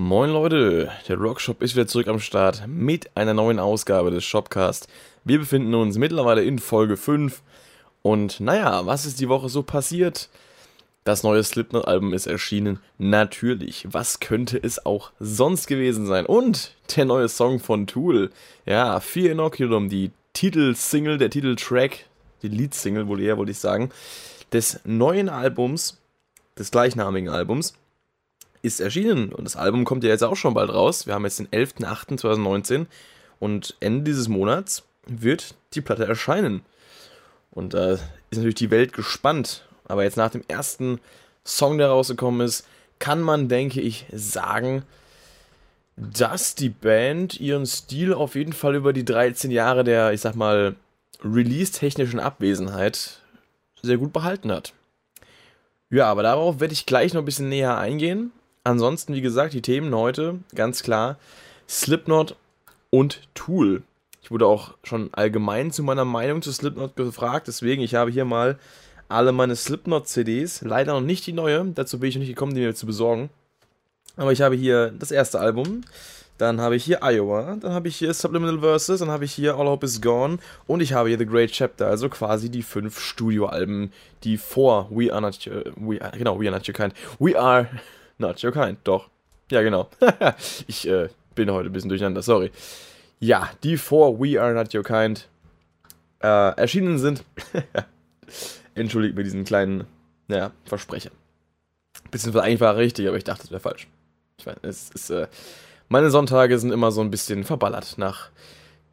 Moin Leute, der Rockshop ist wieder zurück am Start mit einer neuen Ausgabe des Shopcast. Wir befinden uns mittlerweile in Folge 5 und naja, was ist die Woche so passiert? Das neue Slipknot-Album ist erschienen. Natürlich, was könnte es auch sonst gewesen sein? Und der neue Song von Tool, ja, Fear Inoculum, die Titelsingle, der Titeltrack, die Leadsingle wohl eher, wollte ich sagen, des neuen Albums, des gleichnamigen Albums ist erschienen und das Album kommt ja jetzt auch schon bald raus. Wir haben jetzt den 11.08.2019 und Ende dieses Monats wird die Platte erscheinen. Und da äh, ist natürlich die Welt gespannt. Aber jetzt nach dem ersten Song, der rausgekommen ist, kann man, denke ich, sagen, dass die Band ihren Stil auf jeden Fall über die 13 Jahre der, ich sag mal, release-technischen Abwesenheit sehr gut behalten hat. Ja, aber darauf werde ich gleich noch ein bisschen näher eingehen. Ansonsten, wie gesagt, die Themen heute ganz klar Slipknot und Tool. Ich wurde auch schon allgemein zu meiner Meinung zu Slipknot gefragt, deswegen ich habe hier mal alle meine Slipknot-CDs, leider noch nicht die neue, dazu bin ich noch nicht gekommen, die mir zu besorgen. Aber ich habe hier das erste Album, dann habe ich hier Iowa, dann habe ich hier Subliminal Verses, dann habe ich hier All Hope Is Gone und ich habe hier The Great Chapter, also quasi die fünf Studioalben, die vor We Are Not, we, genau, We Are Not Your Kind, We Are Not your kind, doch. Ja, genau. ich äh, bin heute ein bisschen durcheinander, sorry. Ja, die vor We Are Not Your Kind äh, erschienen sind. Entschuldigt mir diesen kleinen, naja, Versprecher. Bisschen eigentlich war richtig, aber ich dachte, es wäre falsch. Ich meine, es ist, äh, meine Sonntage sind immer so ein bisschen verballert nach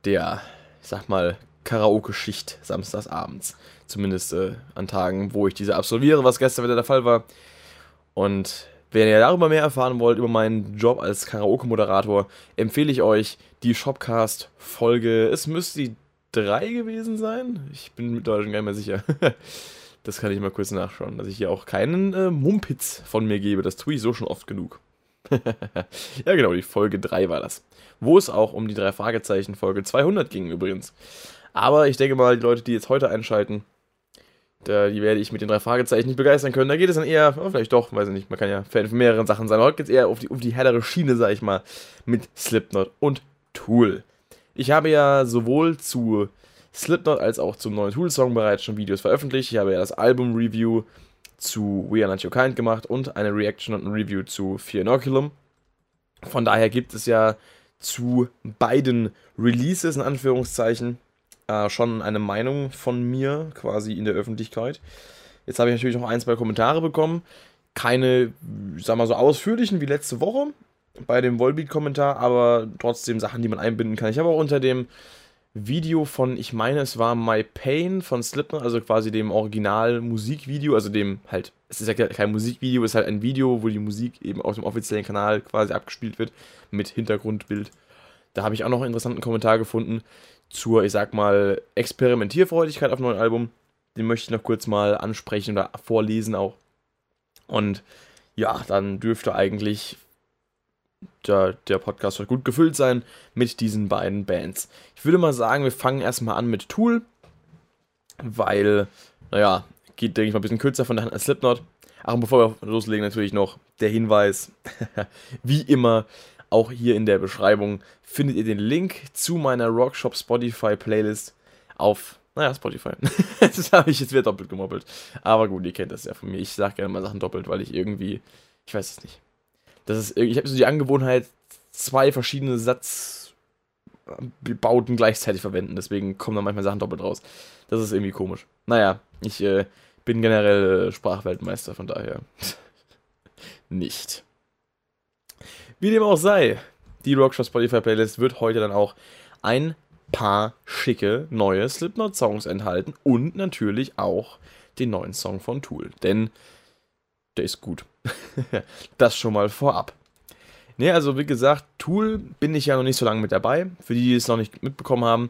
der, ich sag mal, Karaoke-Schicht samstagsabends. Zumindest äh, an Tagen, wo ich diese absolviere, was gestern wieder der Fall war. Und wenn ihr darüber mehr erfahren wollt, über meinen Job als Karaoke-Moderator, empfehle ich euch die Shopcast-Folge. Es müsste die 3 gewesen sein. Ich bin mit Deutschen gar nicht mehr sicher. das kann ich mal kurz nachschauen, dass ich hier auch keinen äh, Mumpitz von mir gebe. Das tue ich so schon oft genug. ja, genau, die Folge 3 war das. Wo es auch um die drei Fragezeichen Folge 200 ging übrigens. Aber ich denke mal, die Leute, die jetzt heute einschalten, da, die werde ich mit den drei Fragezeichen nicht begeistern können. Da geht es dann eher, oh, vielleicht doch, weiß ich nicht, man kann ja Fan von mehreren Sachen sein. heute geht es eher auf die, auf die hellere Schiene, sag ich mal, mit Slipknot und Tool. Ich habe ja sowohl zu Slipknot als auch zum neuen Tool-Song bereits schon Videos veröffentlicht. Ich habe ja das Album-Review zu We Are Not Your Kind gemacht und eine Reaction und ein Review zu Fear Inoculum. Von daher gibt es ja zu beiden Releases in Anführungszeichen äh, schon eine Meinung von mir quasi in der Öffentlichkeit. Jetzt habe ich natürlich noch ein, zwei Kommentare bekommen. Keine, wir mal so, ausführlichen wie letzte Woche bei dem Volbeat-Kommentar, aber trotzdem Sachen, die man einbinden kann. Ich habe auch unter dem Video von, ich meine, es war My Pain von Slipknot, also quasi dem Original-Musikvideo, also dem halt, es ist ja kein Musikvideo, es ist halt ein Video, wo die Musik eben auf dem offiziellen Kanal quasi abgespielt wird mit Hintergrundbild. Da habe ich auch noch einen interessanten Kommentar gefunden zur, ich sag mal, Experimentierfreudigkeit auf dem neuen Album. Den möchte ich noch kurz mal ansprechen oder vorlesen auch. Und ja, dann dürfte eigentlich der, der Podcast gut gefüllt sein mit diesen beiden Bands. Ich würde mal sagen, wir fangen erstmal an mit Tool, weil, naja, geht, denke ich mal, ein bisschen kürzer von der Hand als Slipknot. Ach, und bevor wir loslegen, natürlich noch der Hinweis, wie immer, auch hier in der Beschreibung findet ihr den Link zu meiner Rockshop Spotify Playlist auf, naja, Spotify. das habe ich jetzt wieder doppelt gemoppelt. Aber gut, ihr kennt das ja von mir. Ich sage gerne mal Sachen doppelt, weil ich irgendwie, ich weiß es nicht. Das ist, ich habe so die Angewohnheit, zwei verschiedene Satzbauten gleichzeitig verwenden. Deswegen kommen dann manchmal Sachen doppelt raus. Das ist irgendwie komisch. Naja, ich äh, bin generell Sprachweltmeister, von daher nicht. Wie dem auch sei, die Rockshop Spotify Playlist wird heute dann auch ein paar schicke neue Slipknot-Songs enthalten und natürlich auch den neuen Song von Tool. Denn der ist gut. das schon mal vorab. Ne, also wie gesagt, Tool bin ich ja noch nicht so lange mit dabei. Für die, die es noch nicht mitbekommen haben,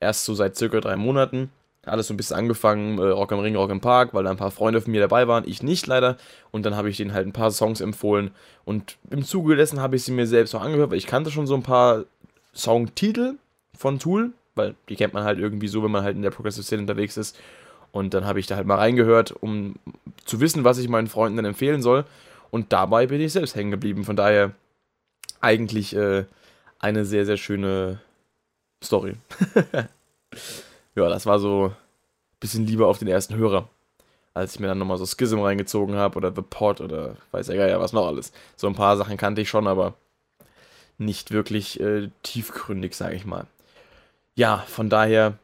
erst so seit circa drei Monaten alles so ein bisschen angefangen, äh, Rock am Ring, Rock im Park, weil da ein paar Freunde von mir dabei waren, ich nicht leider. Und dann habe ich denen halt ein paar Songs empfohlen. Und im Zuge dessen habe ich sie mir selbst auch angehört, weil ich kannte schon so ein paar Songtitel von Tool, weil die kennt man halt irgendwie so, wenn man halt in der Progressive Szene unterwegs ist. Und dann habe ich da halt mal reingehört, um zu wissen, was ich meinen Freunden dann empfehlen soll. Und dabei bin ich selbst hängen geblieben. Von daher eigentlich äh, eine sehr, sehr schöne Story. ja, das war so ein bisschen lieber auf den ersten Hörer, als ich mir dann nochmal so Schism reingezogen habe oder The Pod oder weiß ja ja was noch alles. So ein paar Sachen kannte ich schon, aber nicht wirklich äh, tiefgründig, sage ich mal. Ja, von daher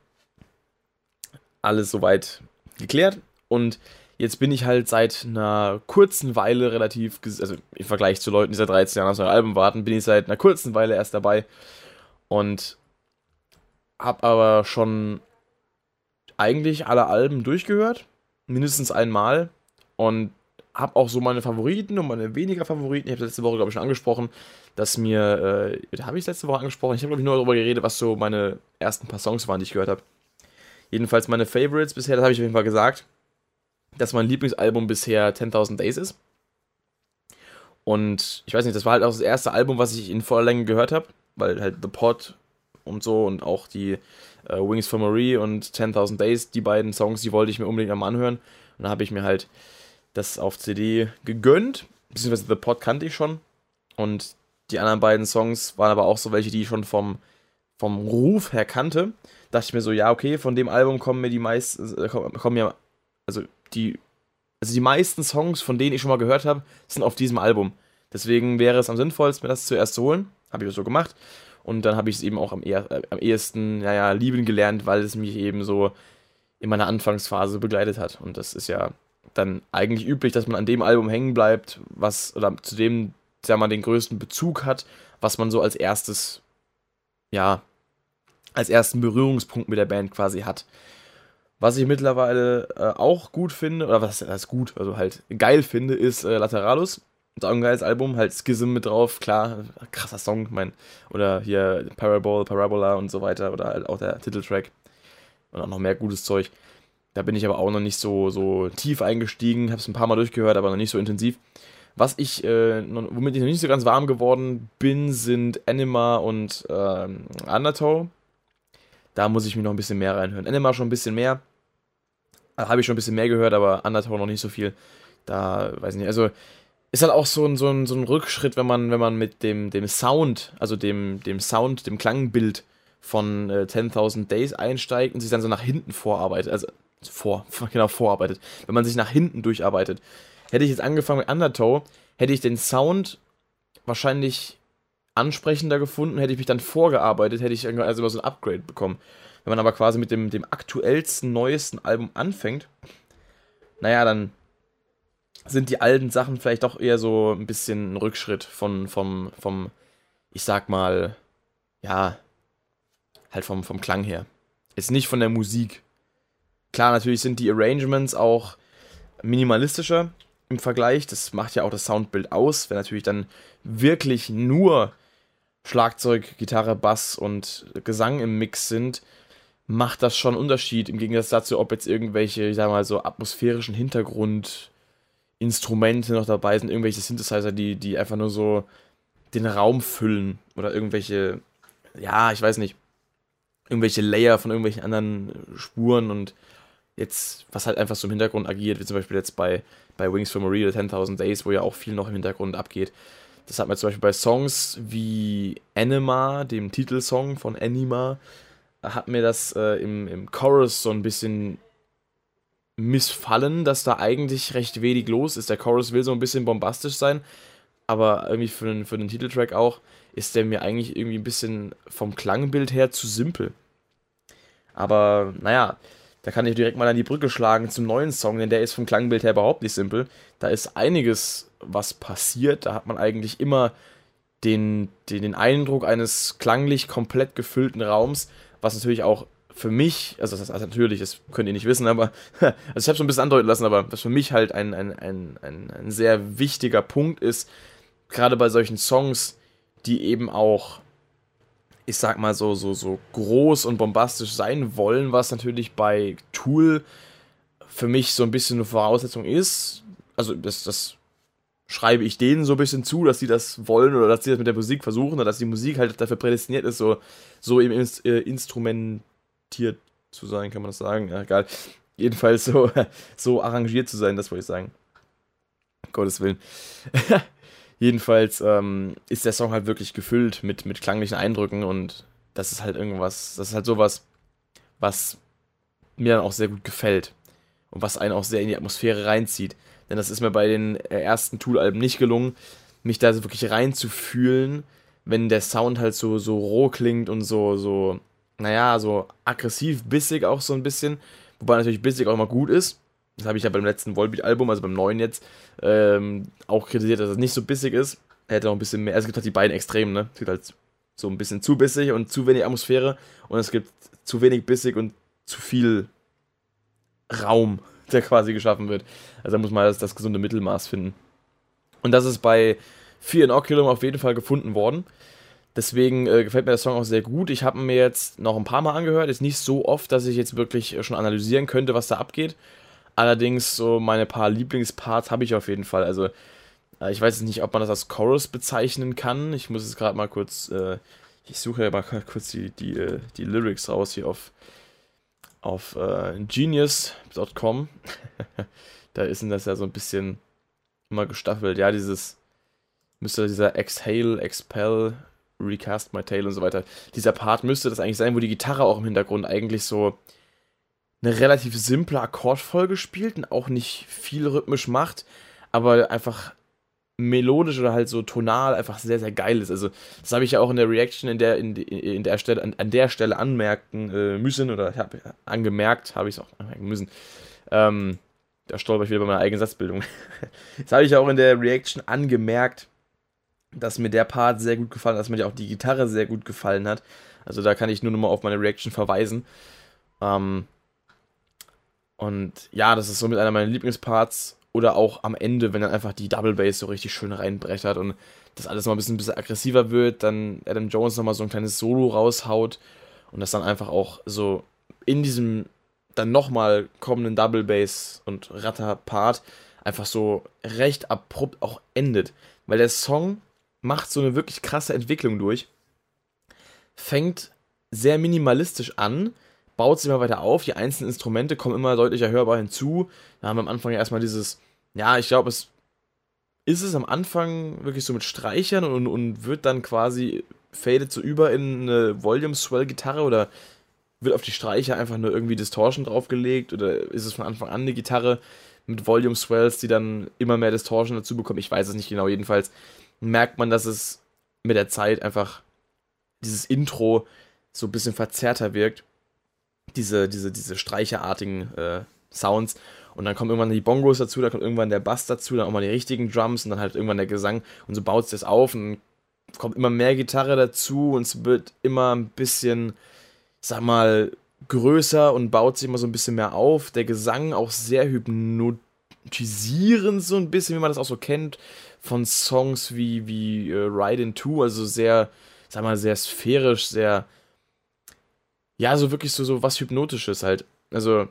alles soweit geklärt und jetzt bin ich halt seit einer kurzen Weile relativ, also im Vergleich zu Leuten, die seit 13 Jahren auf so ein Album warten, bin ich seit einer kurzen Weile erst dabei und habe aber schon eigentlich alle Alben durchgehört, mindestens einmal und habe auch so meine Favoriten und meine weniger Favoriten. Ich habe letzte Woche, glaube ich, schon angesprochen, dass mir, äh, habe ich letzte Woche angesprochen, ich habe, glaube ich, nur darüber geredet, was so meine ersten paar Songs waren, die ich gehört habe. Jedenfalls meine Favorites bisher, das habe ich auf jeden Fall gesagt, dass mein Lieblingsalbum bisher 10.000 Days ist. Und ich weiß nicht, das war halt auch das erste Album, was ich in voller Länge gehört habe, weil halt The Pod und so und auch die äh, Wings for Marie und 10.000 Days, die beiden Songs, die wollte ich mir unbedingt einmal anhören. Und dann habe ich mir halt das auf CD gegönnt, beziehungsweise The Pod kannte ich schon. Und die anderen beiden Songs waren aber auch so welche, die ich schon vom, vom Ruf her kannte. Dachte ich mir so, ja, okay, von dem Album kommen mir die meisten, äh, kommen ja, also die, also die meisten Songs, von denen ich schon mal gehört habe, sind auf diesem Album. Deswegen wäre es am sinnvollsten, mir das zuerst zu holen. Habe ich so gemacht. Und dann habe ich es eben auch am, eher, äh, am ehesten, naja, lieben gelernt, weil es mich eben so in meiner Anfangsphase begleitet hat. Und das ist ja dann eigentlich üblich, dass man an dem Album hängen bleibt, was, oder zu dem, der man den größten Bezug hat, was man so als erstes, ja, als ersten Berührungspunkt mit der Band quasi hat. Was ich mittlerweile äh, auch gut finde, oder was heißt gut, also halt geil finde, ist äh, Lateralus. Ist auch ein geiles Album, halt Schism mit drauf, klar, krasser Song, mein, oder hier Parabol, Parabola und so weiter, oder halt auch der Titeltrack. Und auch noch mehr gutes Zeug. Da bin ich aber auch noch nicht so, so tief eingestiegen, habe es ein paar Mal durchgehört, aber noch nicht so intensiv. Was ich, äh, womit ich noch nicht so ganz warm geworden bin, sind Anima und äh, Undertow. Da muss ich mir noch ein bisschen mehr reinhören. Anima schon ein bisschen mehr. Habe ich schon ein bisschen mehr gehört, aber Undertow noch nicht so viel. Da, weiß ich nicht, also ist halt auch so ein, so ein, so ein Rückschritt, wenn man, wenn man mit dem, dem Sound, also dem, dem Sound, dem Klangbild von äh, 10.000 Days einsteigt und sich dann so nach hinten vorarbeitet. Also vor, genau, vorarbeitet. Wenn man sich nach hinten durcharbeitet. Hätte ich jetzt angefangen mit Undertow, hätte ich den Sound wahrscheinlich ansprechender gefunden, hätte ich mich dann vorgearbeitet, hätte ich also immer so ein Upgrade bekommen. Wenn man aber quasi mit dem, dem aktuellsten, neuesten Album anfängt, naja, dann sind die alten Sachen vielleicht doch eher so ein bisschen ein Rückschritt von, vom, vom, ich sag mal, ja, halt vom, vom Klang her. Jetzt nicht von der Musik. Klar, natürlich sind die Arrangements auch minimalistischer im Vergleich. Das macht ja auch das Soundbild aus. Wenn natürlich dann wirklich nur Schlagzeug, Gitarre, Bass und Gesang im Mix sind, macht das schon einen Unterschied. Im Gegensatz dazu, ob jetzt irgendwelche, ich sag mal so, atmosphärischen Hintergrundinstrumente noch dabei sind, irgendwelche Synthesizer, die, die einfach nur so den Raum füllen oder irgendwelche, ja, ich weiß nicht, irgendwelche Layer von irgendwelchen anderen Spuren und jetzt, was halt einfach so im Hintergrund agiert, wie zum Beispiel jetzt bei, bei Wings for Maria 10.000 Days, wo ja auch viel noch im Hintergrund abgeht. Das hat man zum Beispiel bei Songs wie Anima, dem Titelsong von Anima, hat mir das äh, im, im Chorus so ein bisschen missfallen, dass da eigentlich recht wenig los ist. Der Chorus will so ein bisschen bombastisch sein, aber irgendwie für den, für den Titeltrack auch ist der mir eigentlich irgendwie ein bisschen vom Klangbild her zu simpel. Aber naja, da kann ich direkt mal an die Brücke schlagen zum neuen Song, denn der ist vom Klangbild her überhaupt nicht simpel. Da ist einiges, was passiert. Da hat man eigentlich immer den, den, den Eindruck eines klanglich komplett gefüllten Raums, was natürlich auch für mich, also das heißt natürlich, das könnt ihr nicht wissen, aber also ich habe es ein bisschen andeuten lassen, aber was für mich halt ein, ein, ein, ein, ein sehr wichtiger Punkt ist, gerade bei solchen Songs, die eben auch ich sag mal so, so, so groß und bombastisch sein wollen, was natürlich bei Tool für mich so ein bisschen eine Voraussetzung ist. Also das, das schreibe ich denen so ein bisschen zu, dass sie das wollen oder dass sie das mit der Musik versuchen oder dass die Musik halt dafür prädestiniert ist, so, so eben äh, instrumentiert zu sein, kann man das sagen? Ja, egal. Jedenfalls so, so arrangiert zu sein, das wollte ich sagen. Gottes Willen. Jedenfalls ähm, ist der Song halt wirklich gefüllt mit, mit klanglichen Eindrücken und das ist halt irgendwas, das ist halt sowas, was mir dann auch sehr gut gefällt und was einen auch sehr in die Atmosphäre reinzieht. Denn das ist mir bei den äh, ersten Tool-Alben nicht gelungen, mich da so wirklich reinzufühlen, wenn der Sound halt so, so roh klingt und so, so, naja, so aggressiv, bissig auch so ein bisschen. Wobei natürlich bissig auch immer gut ist. Das habe ich ja beim letzten Volbeat-Album, also beim neuen jetzt, ähm, auch kritisiert, dass es nicht so bissig ist. Er hätte noch ein bisschen mehr. Also es gibt halt die beiden Extremen, ne? Es gibt halt so ein bisschen zu bissig und zu wenig Atmosphäre. Und es gibt zu wenig bissig und zu viel Raum, der quasi geschaffen wird. Also da muss man das, das gesunde Mittelmaß finden. Und das ist bei Fear Inoculum auf jeden Fall gefunden worden. Deswegen äh, gefällt mir der Song auch sehr gut. Ich habe mir jetzt noch ein paar Mal angehört. Ist nicht so oft, dass ich jetzt wirklich schon analysieren könnte, was da abgeht. Allerdings so meine paar Lieblingsparts habe ich auf jeden Fall. Also äh, ich weiß jetzt nicht, ob man das als Chorus bezeichnen kann. Ich muss jetzt gerade mal kurz, äh, ich suche ja mal kurz die, die, äh, die Lyrics raus hier auf, auf äh, genius.com. da ist das ja so ein bisschen immer gestaffelt. Ja, dieses müsste dieser Exhale, Expel, Recast My Tale und so weiter. Dieser Part müsste das eigentlich sein, wo die Gitarre auch im Hintergrund eigentlich so eine relativ simple Akkordfolge spielt und auch nicht viel rhythmisch macht, aber einfach melodisch oder halt so tonal einfach sehr, sehr geil ist. Also, das habe ich ja auch in der Reaction in der, in, in der Stelle, an, an der Stelle anmerken äh, müssen, oder ich habe angemerkt, habe ich es auch anmerken müssen. Ähm, da stolper ich wieder bei meiner eigenen Satzbildung. das habe ich ja auch in der Reaction angemerkt, dass mir der Part sehr gut gefallen hat, dass mir auch die Gitarre sehr gut gefallen hat. Also da kann ich nur nochmal auf meine Reaction verweisen. Ähm, und ja, das ist somit einer meiner Lieblingsparts. Oder auch am Ende, wenn dann einfach die Double Bass so richtig schön reinbrechert und das alles mal ein bisschen, ein bisschen aggressiver wird, dann Adam Jones nochmal so ein kleines Solo raushaut und das dann einfach auch so in diesem dann nochmal kommenden Double Bass und Ratter-Part einfach so recht abrupt auch endet. Weil der Song macht so eine wirklich krasse Entwicklung durch. Fängt sehr minimalistisch an, baut sich immer weiter auf. Die einzelnen Instrumente kommen immer deutlicher hörbar hinzu. Da haben wir am Anfang ja erstmal dieses, ja, ich glaube, es ist es am Anfang wirklich so mit Streichern und, und wird dann quasi fadet so über in eine Volume Swell Gitarre oder wird auf die Streicher einfach nur irgendwie Distortion draufgelegt oder ist es von Anfang an eine Gitarre mit Volume Swells, die dann immer mehr Distortion dazu bekommt? Ich weiß es nicht genau. Jedenfalls merkt man, dass es mit der Zeit einfach dieses Intro so ein bisschen verzerrter wirkt diese, diese, diese streicherartigen äh, Sounds. Und dann kommen irgendwann die Bongos dazu, dann kommt irgendwann der Bass dazu, dann auch mal die richtigen Drums und dann halt irgendwann der Gesang. Und so baut es das auf und kommt immer mehr Gitarre dazu und es wird immer ein bisschen, sag mal, größer und baut sich immer so ein bisschen mehr auf. Der Gesang auch sehr hypnotisierend, so ein bisschen, wie man das auch so kennt, von Songs wie, wie uh, Ride in Two, also sehr, sag mal, sehr sphärisch, sehr ja, so wirklich so, so was Hypnotisches halt. Also,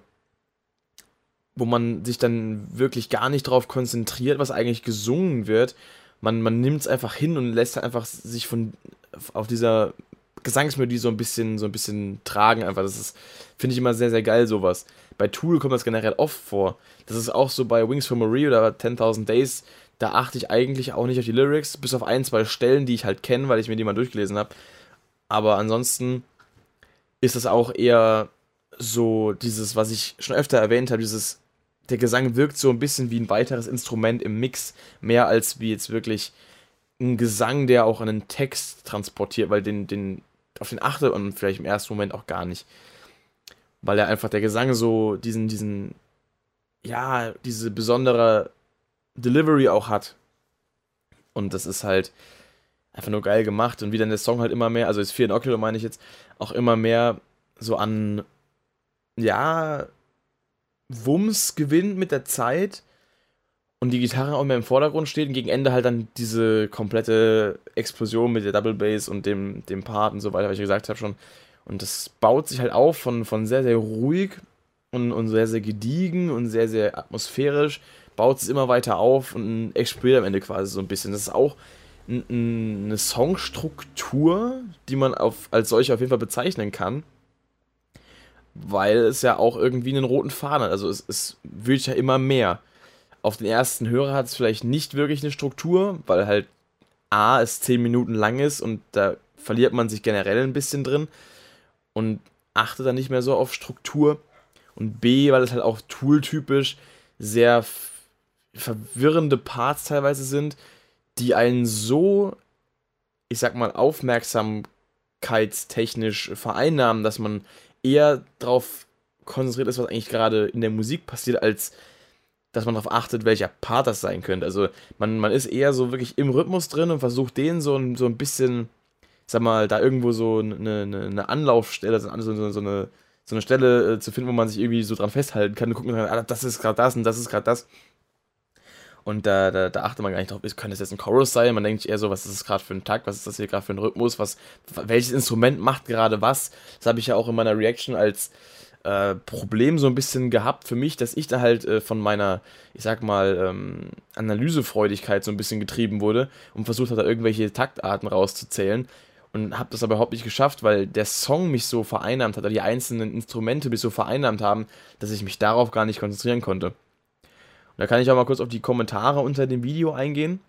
wo man sich dann wirklich gar nicht drauf konzentriert, was eigentlich gesungen wird. Man, man nimmt es einfach hin und lässt einfach sich von auf dieser Gesangsmelodie so ein bisschen, so ein bisschen tragen. Einfach, das ist, finde ich immer sehr, sehr geil, sowas. Bei Tool kommt das generell oft vor. Das ist auch so bei Wings for Marie oder 10.000 Days. Da achte ich eigentlich auch nicht auf die Lyrics, bis auf ein, zwei Stellen, die ich halt kenne, weil ich mir die mal durchgelesen habe. Aber ansonsten ist es auch eher so dieses, was ich schon öfter erwähnt habe, dieses, der Gesang wirkt so ein bisschen wie ein weiteres Instrument im Mix, mehr als wie jetzt wirklich ein Gesang, der auch einen Text transportiert, weil den, den, auf den achte und vielleicht im ersten Moment auch gar nicht. Weil er einfach der Gesang so diesen, diesen, ja, diese besondere Delivery auch hat. Und das ist halt, einfach nur geil gemacht und wie dann der Song halt immer mehr, also ist 4 in Ocular meine ich jetzt, auch immer mehr so an, ja, Wumms gewinnt mit der Zeit und die Gitarre auch mehr im Vordergrund steht und gegen Ende halt dann diese komplette Explosion mit der Double Bass und dem, dem Part und so weiter, was ich gesagt habe schon. Und das baut sich halt auf von, von sehr, sehr ruhig und, und sehr, sehr gediegen und sehr, sehr atmosphärisch, baut es immer weiter auf und explodiert am Ende quasi so ein bisschen. Das ist auch eine Songstruktur, die man auf, als solche auf jeden Fall bezeichnen kann. Weil es ja auch irgendwie einen roten Faden hat. Also es, es wird ja immer mehr. Auf den ersten Hörer hat es vielleicht nicht wirklich eine Struktur, weil halt A, es 10 Minuten lang ist und da verliert man sich generell ein bisschen drin und achtet dann nicht mehr so auf Struktur. Und B, weil es halt auch tooltypisch sehr verwirrende Parts teilweise sind, die einen so, ich sag mal, aufmerksamkeitstechnisch vereinnahmen, dass man eher darauf konzentriert ist, was eigentlich gerade in der Musik passiert, als dass man darauf achtet, welcher Part das sein könnte. Also man, man ist eher so wirklich im Rhythmus drin und versucht den so, ein, so ein bisschen, sag mal, da irgendwo so eine, eine, eine Anlaufstelle, so, so, so, eine, so eine Stelle äh, zu finden, wo man sich irgendwie so dran festhalten kann und gucken kann, ah, das ist gerade das und das ist gerade das. Und da, da, da achtet man gar nicht drauf, könnte das jetzt ein Chorus sein? Man denkt eher so, was ist das gerade für ein Takt, was ist das hier gerade für ein Rhythmus, was, welches Instrument macht gerade was? Das habe ich ja auch in meiner Reaction als äh, Problem so ein bisschen gehabt für mich, dass ich da halt äh, von meiner, ich sag mal, ähm, Analysefreudigkeit so ein bisschen getrieben wurde und versucht hat, da irgendwelche Taktarten rauszuzählen und habe das aber überhaupt nicht geschafft, weil der Song mich so vereinnahmt hat, oder die einzelnen Instrumente mich so vereinnahmt haben, dass ich mich darauf gar nicht konzentrieren konnte. Da kann ich auch mal kurz auf die Kommentare unter dem Video eingehen.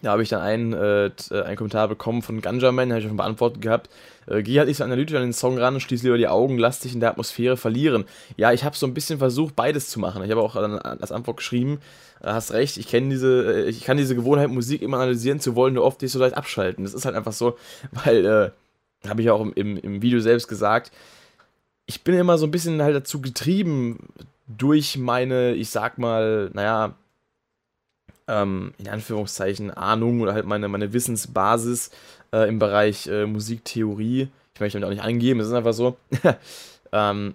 Da habe ich dann einen, äh, äh einen Kommentar bekommen von Ganjaman, habe ich schon beantwortet gehabt. Äh, geh halt nicht so analytisch an den Song ran, schließ lieber die Augen, lass dich in der Atmosphäre verlieren. Ja, ich habe so ein bisschen versucht, beides zu machen. Ich habe auch als Antwort geschrieben, äh, hast recht, ich kenne diese, äh, ich kann diese Gewohnheit, Musik immer analysieren zu wollen, nur oft nicht so leicht abschalten. Das ist halt einfach so, weil, äh, habe ich auch im, im, im Video selbst gesagt, ich bin immer so ein bisschen halt dazu getrieben, durch meine, ich sag mal, naja, ähm, in Anführungszeichen Ahnung oder halt meine, meine Wissensbasis äh, im Bereich äh, Musiktheorie, ich möchte damit auch nicht angeben, es ist einfach so, ähm,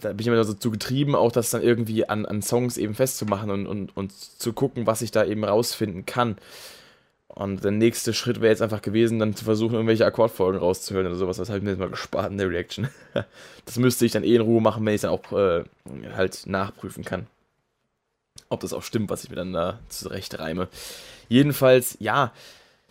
da bin ich immer so zu getrieben, auch das dann irgendwie an, an Songs eben festzumachen und, und, und zu gucken, was ich da eben rausfinden kann. Und der nächste Schritt wäre jetzt einfach gewesen, dann zu versuchen, irgendwelche Akkordfolgen rauszuhören oder sowas. Das habe ich mir jetzt mal gespart in der Reaction. das müsste ich dann eh in Ruhe machen, wenn ich dann auch äh, halt nachprüfen kann. Ob das auch stimmt, was ich mir dann da zurecht reime. Jedenfalls, ja,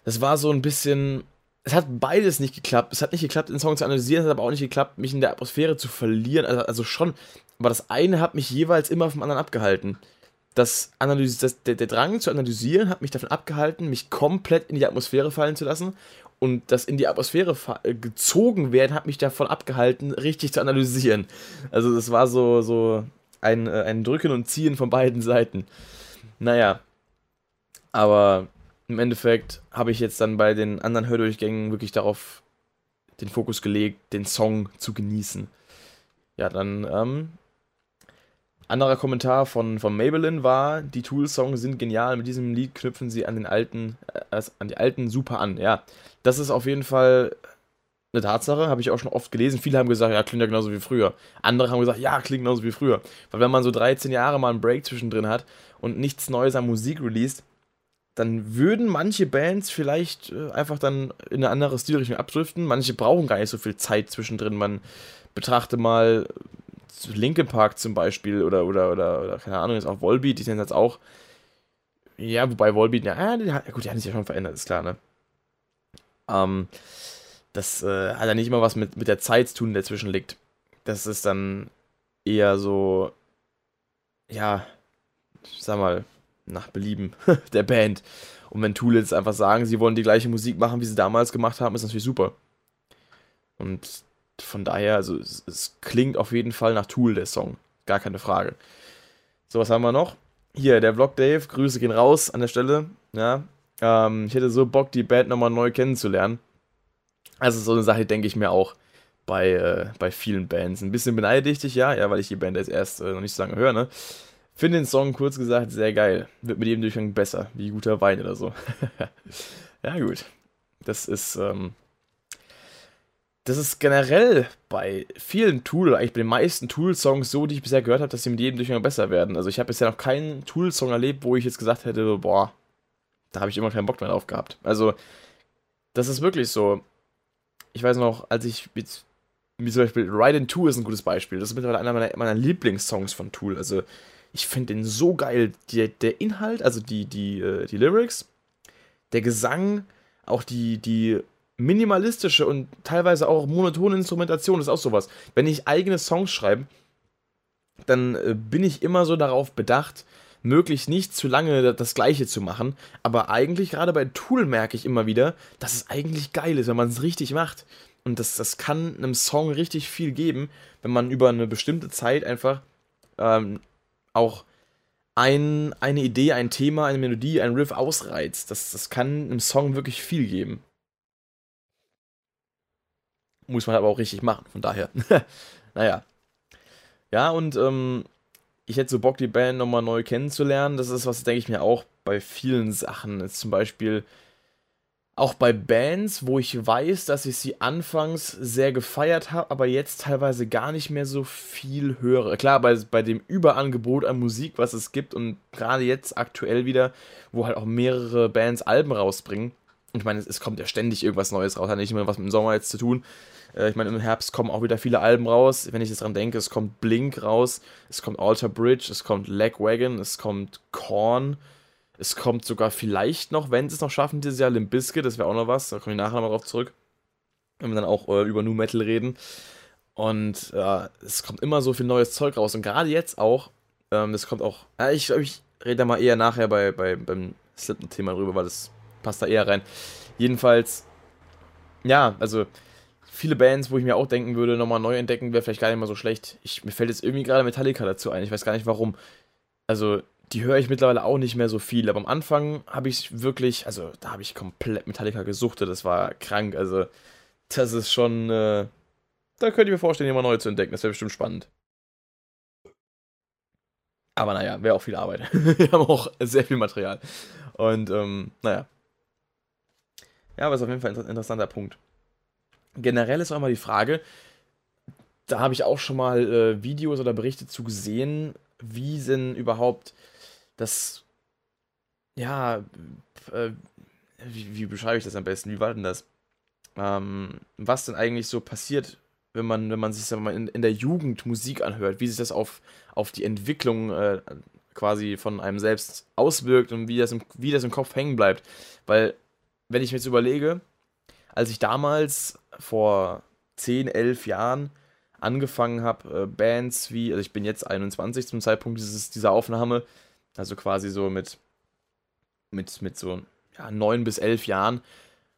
das war so ein bisschen. Es hat beides nicht geklappt. Es hat nicht geklappt, den Song zu analysieren, es hat aber auch nicht geklappt, mich in der Atmosphäre zu verlieren. Also, also schon. Aber das eine hat mich jeweils immer vom anderen abgehalten das Analyse, das, der, der Drang zu analysieren hat mich davon abgehalten, mich komplett in die Atmosphäre fallen zu lassen. Und das in die Atmosphäre äh, gezogen werden hat mich davon abgehalten, richtig zu analysieren. Also das war so, so ein, äh, ein Drücken und Ziehen von beiden Seiten. Naja. Aber im Endeffekt habe ich jetzt dann bei den anderen Hördurchgängen wirklich darauf den Fokus gelegt, den Song zu genießen. Ja, dann ähm, anderer Kommentar von, von Maybelline war, die Tool-Songs sind genial, mit diesem Lied knüpfen sie an den alten, äh, an die alten super an. Ja, das ist auf jeden Fall eine Tatsache, habe ich auch schon oft gelesen. Viele haben gesagt, ja, klingt ja genauso wie früher. Andere haben gesagt, ja, klingt genauso wie früher. Weil wenn man so 13 Jahre mal einen Break zwischendrin hat und nichts Neues an Musik released, dann würden manche Bands vielleicht äh, einfach dann in eine andere Stilrichtung abdriften. Manche brauchen gar nicht so viel Zeit zwischendrin. Man betrachte mal Linkin Park zum Beispiel oder, oder, oder, oder keine Ahnung, ist auch Volbeat, die sind jetzt auch. Ja, wobei Volbeat, ja, die, gut, die haben sich ja schon verändert, ist klar, ne? Ähm, das äh, hat ja nicht immer was mit, mit der Zeit zu tun, die dazwischen liegt. Das ist dann eher so, ja, sag mal, nach Belieben der Band. Und wenn Tool jetzt einfach sagen, sie wollen die gleiche Musik machen, wie sie damals gemacht haben, ist natürlich super. Und von daher, also es, es, klingt auf jeden Fall nach Tool, der Song. Gar keine Frage. So, was haben wir noch? Hier, der Vlog Dave, Grüße gehen raus an der Stelle. Ja, ähm, ich hätte so Bock, die Band nochmal neu kennenzulernen. Also so eine Sache denke ich mir auch bei, äh, bei vielen Bands. Ein bisschen beneide ich dich, ja, ja, weil ich die Band jetzt erst äh, noch nicht so lange höre, ne? Finde den Song kurz gesagt sehr geil. Wird mit jedem Durchgang besser, wie guter Wein oder so. ja, gut. Das ist, ähm, das ist generell bei vielen Tool, eigentlich bei den meisten Tool-Songs so, die ich bisher gehört habe, dass sie mit jedem Durchgang besser werden. Also ich habe bisher noch keinen Tool-Song erlebt, wo ich jetzt gesagt hätte, boah, da habe ich immer keinen Bock mehr drauf gehabt. Also, das ist wirklich so. Ich weiß noch, als ich mit, wie zum Beispiel Ride in Two ist ein gutes Beispiel. Das ist mittlerweile einer meiner, meiner Lieblingssongs von Tool. Also, ich finde den so geil. Die, der Inhalt, also die, die, äh, die Lyrics, der Gesang, auch die, die minimalistische und teilweise auch monotone Instrumentation ist auch sowas. Wenn ich eigene Songs schreibe, dann äh, bin ich immer so darauf bedacht, möglichst nicht zu lange das Gleiche zu machen. Aber eigentlich, gerade bei Tool merke ich immer wieder, dass es eigentlich geil ist, wenn man es richtig macht. Und das, das kann einem Song richtig viel geben, wenn man über eine bestimmte Zeit einfach ähm, auch ein, eine Idee, ein Thema, eine Melodie, ein Riff ausreizt. Das, das kann einem Song wirklich viel geben. Muss man aber auch richtig machen, von daher. naja. Ja, und ähm, ich hätte so Bock, die Band nochmal neu kennenzulernen. Das ist was, denke ich mir auch bei vielen Sachen. Jetzt zum Beispiel auch bei Bands, wo ich weiß, dass ich sie anfangs sehr gefeiert habe, aber jetzt teilweise gar nicht mehr so viel höre. Klar, bei, bei dem Überangebot an Musik, was es gibt und gerade jetzt aktuell wieder, wo halt auch mehrere Bands Alben rausbringen. Ich meine, es, kommt ja ständig irgendwas Neues raus, hat nicht immer was mit dem Sommer jetzt zu tun. Äh, ich meine, im Herbst kommen auch wieder viele Alben raus. Wenn ich jetzt dran denke, es kommt Blink raus, es kommt Alter Bridge, es kommt Lagwagon, es kommt Korn, es kommt sogar vielleicht noch, wenn sie es noch schaffen, dieses Jahr Limp das wäre auch noch was, da komme ich nachher nochmal drauf zurück, wenn wir dann auch äh, über New Metal reden. Und äh, es kommt immer so viel neues Zeug raus. Und gerade jetzt auch, ähm, das kommt auch, äh, ich glaube, ich rede da mal eher nachher bei, bei, beim Slipknot-Thema drüber, weil das passt da eher rein. Jedenfalls, ja, also viele Bands, wo ich mir auch denken würde, nochmal neu entdecken, wäre vielleicht gar nicht mal so schlecht. Ich, mir fällt jetzt irgendwie gerade Metallica dazu ein. Ich weiß gar nicht warum. Also, die höre ich mittlerweile auch nicht mehr so viel. Aber am Anfang habe ich wirklich, also da habe ich komplett Metallica gesuchtet. Das war krank. Also, das ist schon, äh, da könnte ich mir vorstellen, jemand neu zu entdecken. Das wäre bestimmt spannend. Aber naja, wäre auch viel Arbeit. Wir haben auch sehr viel Material. Und, ähm, naja. Ja, aber ist auf jeden Fall ein interessanter Punkt generell ist auch immer die Frage, da habe ich auch schon mal äh, Videos oder Berichte zu gesehen, wie denn überhaupt das, ja, äh, wie, wie, beschreibe ich das am besten? Wie war denn das? Ähm, was denn eigentlich so passiert, wenn man, wenn man sich sagen mal, in, in der Jugend Musik anhört, wie sich das auf, auf die Entwicklung äh, quasi von einem selbst auswirkt und wie das, im, wie das im Kopf hängen bleibt. Weil, wenn ich mir jetzt überlege, als ich damals vor 10, 11 Jahren angefangen habe, äh, Bands wie, also ich bin jetzt 21 zum Zeitpunkt dieses, dieser Aufnahme, also quasi so mit, mit, mit so ja, 9 bis 11 Jahren,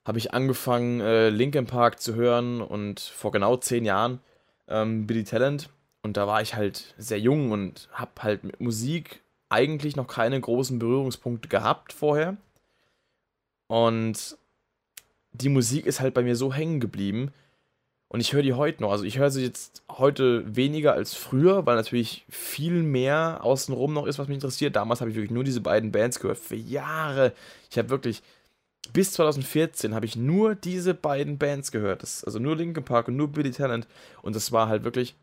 habe ich angefangen, äh, Linkin Park zu hören und vor genau 10 Jahren ähm, Billy Talent. Und da war ich halt sehr jung und habe halt mit Musik eigentlich noch keine großen Berührungspunkte gehabt vorher. Und die Musik ist halt bei mir so hängen geblieben. Und ich höre die heute noch. Also ich höre sie jetzt heute weniger als früher, weil natürlich viel mehr außenrum noch ist, was mich interessiert. Damals habe ich wirklich nur diese beiden Bands gehört. Für Jahre. Ich habe wirklich, bis 2014 habe ich nur diese beiden Bands gehört. Das, also nur Linkin Park und nur Billy Talent. Und das war halt wirklich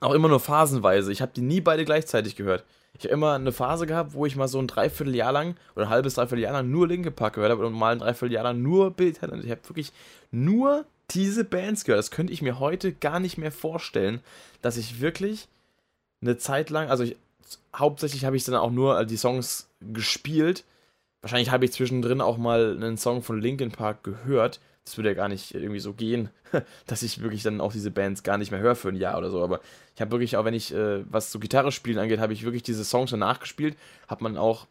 auch immer nur phasenweise. Ich habe die nie beide gleichzeitig gehört. Ich habe immer eine Phase gehabt, wo ich mal so ein Dreivierteljahr lang oder ein halbes Dreivierteljahr lang nur Linke Park gehört habe und mal ein Dreivierteljahr lang nur Billy Talent. Ich habe wirklich nur diese Bands gehört. Das könnte ich mir heute gar nicht mehr vorstellen, dass ich wirklich eine Zeit lang, also ich, hauptsächlich habe ich dann auch nur die Songs gespielt. Wahrscheinlich habe ich zwischendrin auch mal einen Song von Linkin Park gehört, das würde ja gar nicht irgendwie so gehen, dass ich wirklich dann auch diese Bands gar nicht mehr höre für ein Jahr oder so. Aber ich habe wirklich, auch wenn ich, äh, was so Gitarre spielen angeht, habe ich wirklich diese Songs danach gespielt. Hat man auch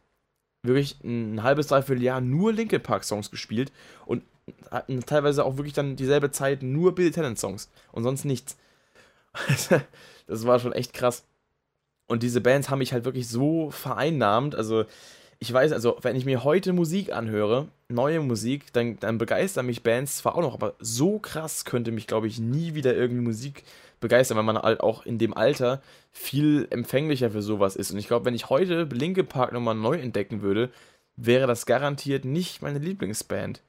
wirklich ein halbes, dreiviertel Jahr nur Linkin Park Songs gespielt und hatten teilweise auch wirklich dann dieselbe Zeit nur Billy Talent Songs und sonst nichts. das war schon echt krass. Und diese Bands haben mich halt wirklich so vereinnahmt. Also ich weiß, also wenn ich mir heute Musik anhöre, neue Musik, dann, dann begeistern mich Bands zwar auch noch, aber so krass könnte mich, glaube ich, nie wieder irgendwie Musik begeistern, weil man halt auch in dem Alter viel empfänglicher für sowas ist. Und ich glaube, wenn ich heute Linke Park nochmal neu entdecken würde, wäre das garantiert nicht meine Lieblingsband.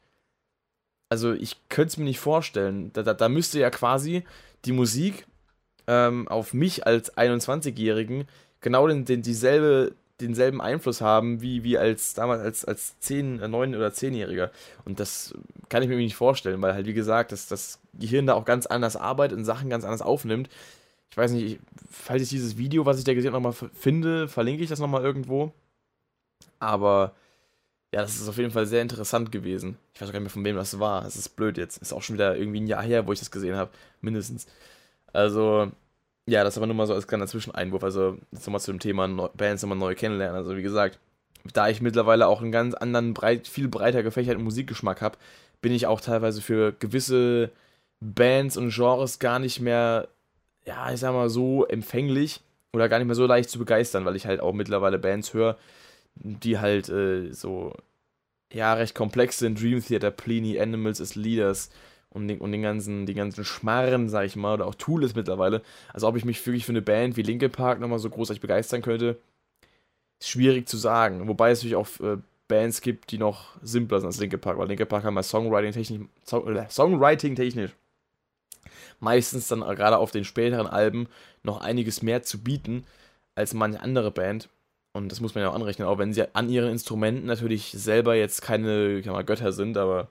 Also ich könnte es mir nicht vorstellen. Da, da, da, müsste ja quasi die Musik ähm, auf mich als 21-Jährigen genau den, den, dieselbe denselben Einfluss haben wie, wie als damals als, als 10, 9 äh, oder 10-Jähriger. Und das kann ich mir nicht vorstellen, weil halt, wie gesagt, dass das Gehirn da auch ganz anders arbeitet und Sachen ganz anders aufnimmt. Ich weiß nicht, falls ich dieses Video, was ich da gesehen habe, nochmal finde, verlinke ich das nochmal irgendwo. Aber ja, das ist auf jeden Fall sehr interessant gewesen. Ich weiß auch gar nicht mehr, von wem das war. Es ist blöd jetzt. Ist auch schon wieder irgendwie ein Jahr her, wo ich das gesehen habe. Mindestens. Also, ja, das aber nur mal so als kleiner Zwischeneinwurf. Also, jetzt nochmal zu dem Thema Bands nochmal neu kennenlernen. Also, wie gesagt, da ich mittlerweile auch einen ganz anderen, breit, viel breiter gefächerten Musikgeschmack habe, bin ich auch teilweise für gewisse Bands und Genres gar nicht mehr, ja, ich sag mal so empfänglich oder gar nicht mehr so leicht zu begeistern, weil ich halt auch mittlerweile Bands höre, die halt äh, so, ja, recht komplex sind. Dream Theater, Pliny, Animals as Leaders und den, und den ganzen, die ganzen Schmarren, sag ich mal, oder auch Tool ist mittlerweile. Also ob ich mich wirklich für eine Band wie Linkin Park nochmal so großartig begeistern könnte, ist schwierig zu sagen. Wobei es natürlich auch äh, Bands gibt, die noch simpler sind als Linkin Park, weil Linkin Park haben mal Songwriting-technisch, Song, äh, Songwriting-technisch meistens dann gerade auf den späteren Alben noch einiges mehr zu bieten als manche andere Band. Und das muss man ja auch anrechnen, auch wenn sie an ihren Instrumenten natürlich selber jetzt keine mal, Götter sind, aber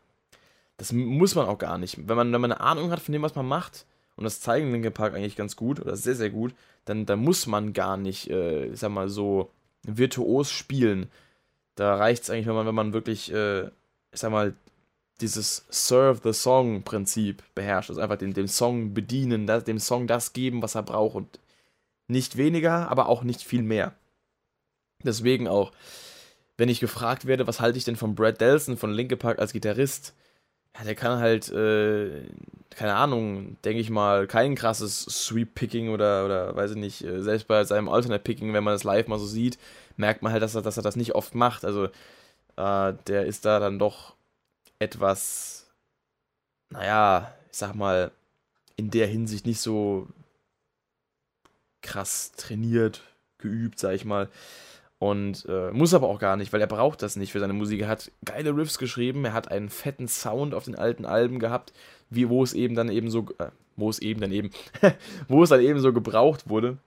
das muss man auch gar nicht. Wenn man, wenn man eine Ahnung hat von dem, was man macht, und das zeigen Linkin Park eigentlich ganz gut, oder sehr, sehr gut, dann, dann muss man gar nicht, äh, ich sag mal, so virtuos spielen. Da reicht es eigentlich, wenn man, wenn man wirklich, äh, ich sag mal, dieses Serve the Song-Prinzip beherrscht. Also einfach den, den Song bedienen, das, dem Song das geben, was er braucht und nicht weniger, aber auch nicht viel mehr. Deswegen auch, wenn ich gefragt werde, was halte ich denn von Brad Delson von Linke Park als Gitarrist, ja, der kann halt, äh, keine Ahnung, denke ich mal, kein krasses Sweep-Picking oder, oder weiß ich nicht, äh, selbst bei seinem Alternate-Picking, wenn man das live mal so sieht, merkt man halt, dass er, dass er das nicht oft macht. Also, äh, der ist da dann doch etwas, naja, ich sag mal, in der Hinsicht nicht so krass trainiert, geübt, sag ich mal. Und äh, muss aber auch gar nicht, weil er braucht das nicht für seine Musik. Er hat geile Riffs geschrieben, er hat einen fetten Sound auf den alten Alben gehabt, wie wo es eben dann eben so, äh, wo es eben dann eben, wo es dann eben so gebraucht wurde.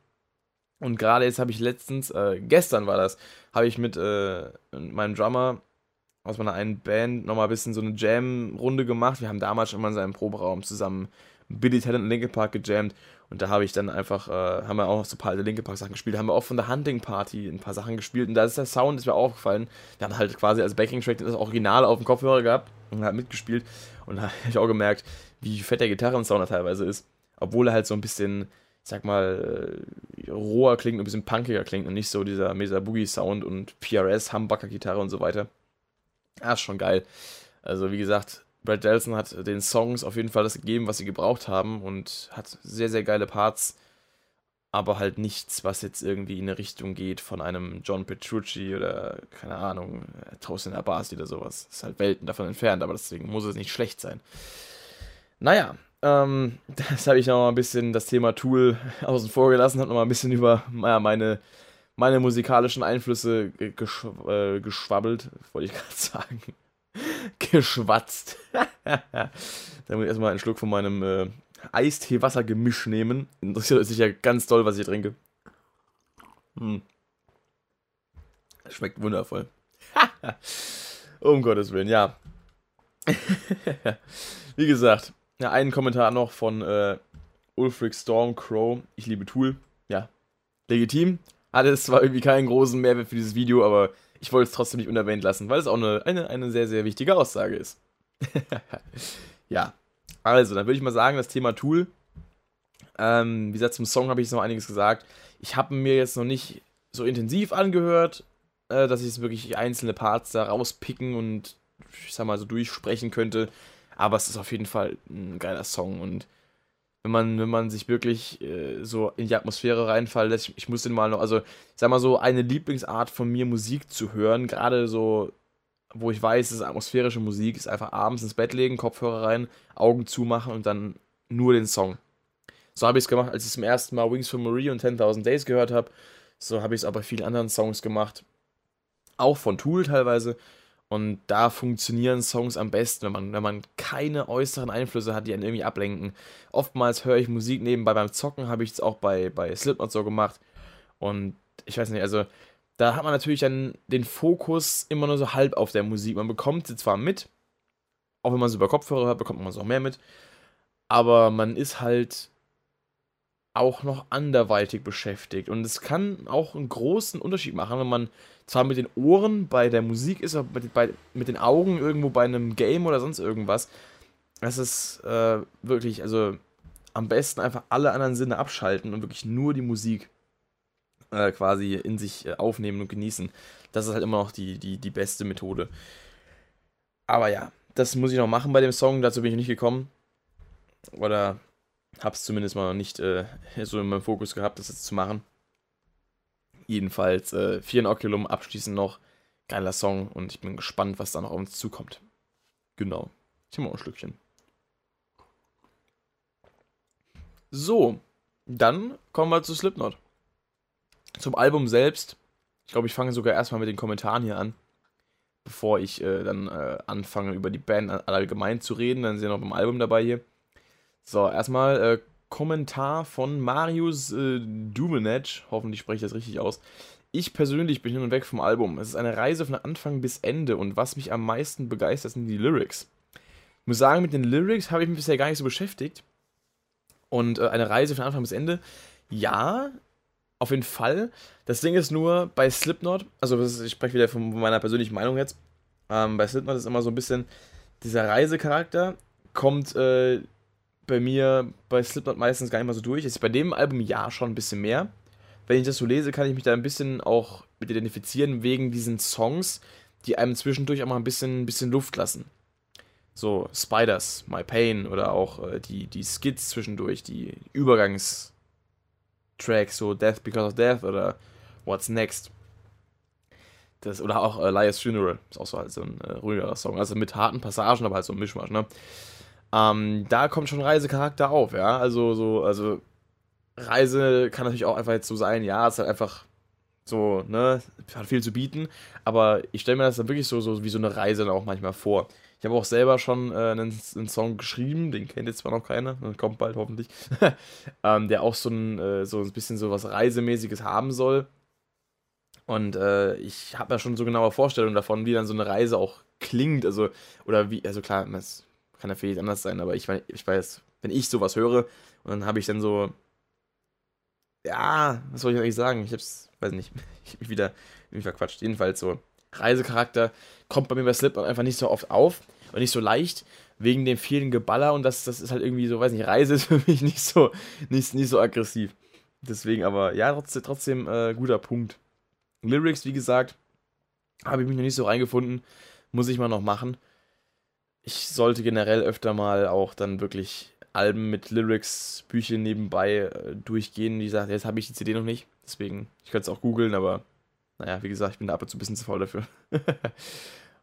Und gerade jetzt habe ich letztens, äh, gestern war das, habe ich mit äh, meinem Drummer aus meiner einen Band nochmal ein bisschen so eine Jam-Runde gemacht. Wir haben damals schon mal in seinem Proberaum zusammen Billy Talent und Linkin Park gejammt. Und da habe ich dann einfach, äh, haben wir auch so ein paar alte Linkin Park Sachen gespielt. Haben wir auch von der Hunting Party ein paar Sachen gespielt. Und da ist der Sound, ist mir aufgefallen. Wir haben halt quasi als Backing-Track das Original auf dem Kopfhörer gehabt und hat mitgespielt. Und da habe ich auch gemerkt, wie fett der Gitarrensound teilweise ist. Obwohl er halt so ein bisschen, ich sag mal, äh, roher klingt, ein bisschen punkiger klingt und nicht so dieser Mesa Boogie Sound und PRS, Humbucker Gitarre und so weiter. Ja, ist schon geil. Also, wie gesagt, Brad Delson hat den Songs auf jeden Fall das gegeben, was sie gebraucht haben und hat sehr, sehr geile Parts, aber halt nichts, was jetzt irgendwie in eine Richtung geht von einem John Petrucci oder, keine Ahnung, Tosin Abasi oder sowas. Ist halt Welten davon entfernt, aber deswegen muss es nicht schlecht sein. Naja, ähm, das habe ich noch mal ein bisschen das Thema Tool außen vor gelassen, habe noch mal ein bisschen über ja, meine meine musikalischen Einflüsse geschw äh, geschwabbelt, wollte ich gerade sagen. Geschwatzt. da muss ich erstmal einen Schluck von meinem äh, Eistee-Wasser-Gemisch nehmen. Interessiert sich ja ganz doll, was ich trinke. Hm. Schmeckt wundervoll. um Gottes Willen, ja. Wie gesagt, ja, einen Kommentar noch von äh, Ulfric Stormcrow. Ich liebe Tool. Ja, legitim. Hatte es zwar irgendwie keinen großen Mehrwert für dieses Video, aber ich wollte es trotzdem nicht unerwähnt lassen, weil es auch eine, eine, eine sehr, sehr wichtige Aussage ist. ja, also, dann würde ich mal sagen, das Thema Tool. Ähm, wie gesagt, zum Song habe ich jetzt noch einiges gesagt. Ich habe mir jetzt noch nicht so intensiv angehört, äh, dass ich jetzt wirklich einzelne Parts da rauspicken und ich sag mal so durchsprechen könnte. Aber es ist auf jeden Fall ein geiler Song und wenn man, wenn man sich wirklich äh, so in die Atmosphäre reinfallen lässt. Ich, ich muss den mal noch, also ich sag mal so, eine Lieblingsart von mir Musik zu hören, gerade so, wo ich weiß, es ist atmosphärische Musik, ist einfach abends ins Bett legen, Kopfhörer rein, Augen zumachen und dann nur den Song. So habe ich es gemacht, als ich zum ersten Mal Wings for Marie und 10.000 Days gehört habe. So habe ich es auch bei vielen anderen Songs gemacht. Auch von Tool teilweise. Und da funktionieren Songs am besten, wenn man, wenn man keine äußeren Einflüsse hat, die einen irgendwie ablenken. Oftmals höre ich Musik nebenbei beim Zocken, habe ich es auch bei, bei Slipknot so gemacht. Und ich weiß nicht, also da hat man natürlich dann den Fokus immer nur so halb auf der Musik. Man bekommt sie zwar mit, auch wenn man sie über Kopfhörer hört, bekommt man es auch mehr mit. Aber man ist halt auch noch anderweitig beschäftigt. Und es kann auch einen großen Unterschied machen, wenn man zwar mit den Ohren bei der Musik ist, aber mit, bei, mit den Augen irgendwo bei einem Game oder sonst irgendwas. Das ist äh, wirklich, also am besten einfach alle anderen Sinne abschalten und wirklich nur die Musik äh, quasi in sich äh, aufnehmen und genießen. Das ist halt immer noch die, die, die beste Methode. Aber ja, das muss ich noch machen bei dem Song. Dazu bin ich nicht gekommen. Oder hab's zumindest mal noch nicht äh, so in meinem Fokus gehabt, das jetzt zu machen. Jedenfalls, äh, Vier Inoculum abschließend noch. Geiler Song und ich bin gespannt, was da noch auf uns zukommt. Genau. Ich nehme mal ein Schlückchen. So, dann kommen wir zu Slipknot. Zum Album selbst. Ich glaube, ich fange sogar erstmal mit den Kommentaren hier an, bevor ich äh, dann äh, anfange, über die Band allgemein zu reden. Dann sind wir noch beim Album dabei hier. So, erstmal äh, Kommentar von Marius äh, Dumenetsch. Hoffentlich spreche ich das richtig aus. Ich persönlich bin hin und weg vom Album. Es ist eine Reise von Anfang bis Ende und was mich am meisten begeistert, sind die Lyrics. Ich muss sagen, mit den Lyrics habe ich mich bisher gar nicht so beschäftigt. Und äh, eine Reise von Anfang bis Ende, ja, auf jeden Fall. Das Ding ist nur, bei Slipknot, also ich spreche wieder von meiner persönlichen Meinung jetzt, ähm, bei Slipknot ist immer so ein bisschen dieser Reisecharakter, kommt äh, bei mir bei Slipknot meistens gar nicht mal so durch. Ist bei dem Album ja schon ein bisschen mehr. Wenn ich das so lese, kann ich mich da ein bisschen auch mit identifizieren, wegen diesen Songs, die einem zwischendurch auch mal ein bisschen, ein bisschen Luft lassen so Spiders, My Pain oder auch äh, die, die Skits zwischendurch, die Übergangstracks, so Death Because of Death oder What's Next. Das, oder auch äh, Liar's Funeral, ist auch so, halt so ein äh, ruhigerer Song, also mit harten Passagen, aber halt so ein Mischmasch, ne? Ähm, da kommt schon Reisecharakter auf, ja, also so, also Reise kann natürlich auch einfach jetzt so sein, ja, es ist halt einfach so, ne, hat viel zu bieten, aber ich stelle mir das dann wirklich so, so wie so eine Reise dann auch manchmal vor. Ich habe auch selber schon äh, einen, einen, Song geschrieben, den kennt jetzt zwar noch keiner, kommt bald hoffentlich, ähm, der auch so ein, äh, so ein bisschen so was Reisemäßiges haben soll. Und äh, ich habe ja schon so genaue Vorstellungen davon, wie dann so eine Reise auch klingt. Also, oder wie, also klar, es kann ja vielleicht anders sein, aber ich, ich weiß, wenn ich sowas höre, und dann habe ich dann so, ja, was soll ich eigentlich sagen? Ich hab's, weiß nicht, ich hab mich wieder irgendwie verquatscht. Jedenfalls so, Reisecharakter kommt bei mir bei Slipknot einfach nicht so oft auf und nicht so leicht wegen dem vielen Geballer und das, das ist halt irgendwie so, weiß nicht, Reise ist für mich nicht so, nicht, nicht so aggressiv. Deswegen aber, ja, trotzdem, trotzdem äh, guter Punkt. Lyrics, wie gesagt, habe ich mich noch nicht so reingefunden. Muss ich mal noch machen. Ich sollte generell öfter mal auch dann wirklich Alben mit Lyrics, Bücher nebenbei äh, durchgehen. Wie gesagt, jetzt habe ich die CD noch nicht. Deswegen, ich könnte es auch googeln, aber naja, wie gesagt, ich bin da ab und zu ein bisschen zu faul dafür.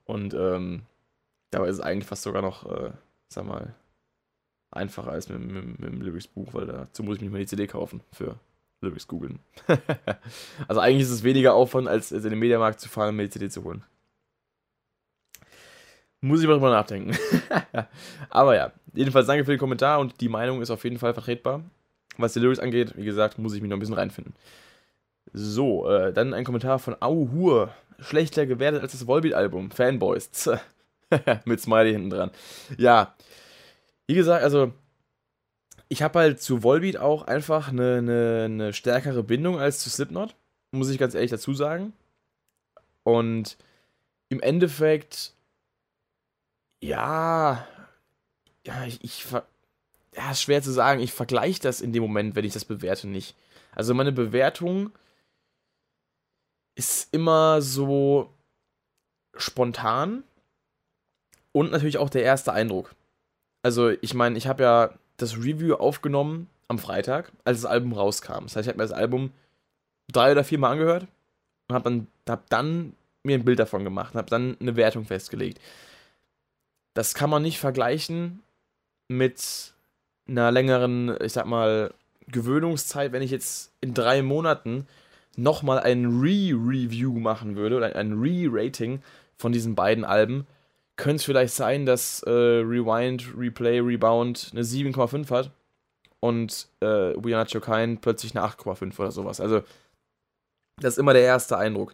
und ähm, dabei ist es eigentlich fast sogar noch, äh, sag mal, einfacher als mit, mit, mit dem Lyrics-Buch, weil dazu muss ich mich mal die CD kaufen für Lyrics googeln. also eigentlich ist es weniger Aufwand, als, als in den Mediamarkt zu fahren und mir die CD zu holen. Muss ich mal drüber nachdenken. Aber ja, jedenfalls danke für den Kommentar und die Meinung ist auf jeden Fall vertretbar. Was die Lyrics angeht, wie gesagt, muss ich mich noch ein bisschen reinfinden. So, äh, dann ein Kommentar von Auhur. Schlechter gewertet als das Volbeat-Album. Fanboys. Mit Smiley hinten dran. Ja, wie gesagt, also ich habe halt zu Volbeat auch einfach eine, eine, eine, stärkere Bindung als zu Slipknot. Muss ich ganz ehrlich dazu sagen. Und im Endeffekt, ja, ja, ich, ich ja, ist schwer zu sagen. Ich vergleiche das in dem Moment, wenn ich das bewerte, nicht. Also meine Bewertung ist immer so spontan und natürlich auch der erste Eindruck. Also, ich meine, ich habe ja das Review aufgenommen am Freitag, als das Album rauskam. Das heißt, ich habe mir das Album drei oder vier Mal angehört und habe dann, hab dann mir ein Bild davon gemacht und habe dann eine Wertung festgelegt. Das kann man nicht vergleichen mit einer längeren, ich sag mal, Gewöhnungszeit, wenn ich jetzt in drei Monaten nochmal ein Re-Review machen würde oder ein Re-Rating von diesen beiden Alben, könnte es vielleicht sein, dass äh, Rewind, Replay, Rebound eine 7,5 hat und äh, We Are Not Your Kind plötzlich eine 8,5 oder sowas. Also, das ist immer der erste Eindruck.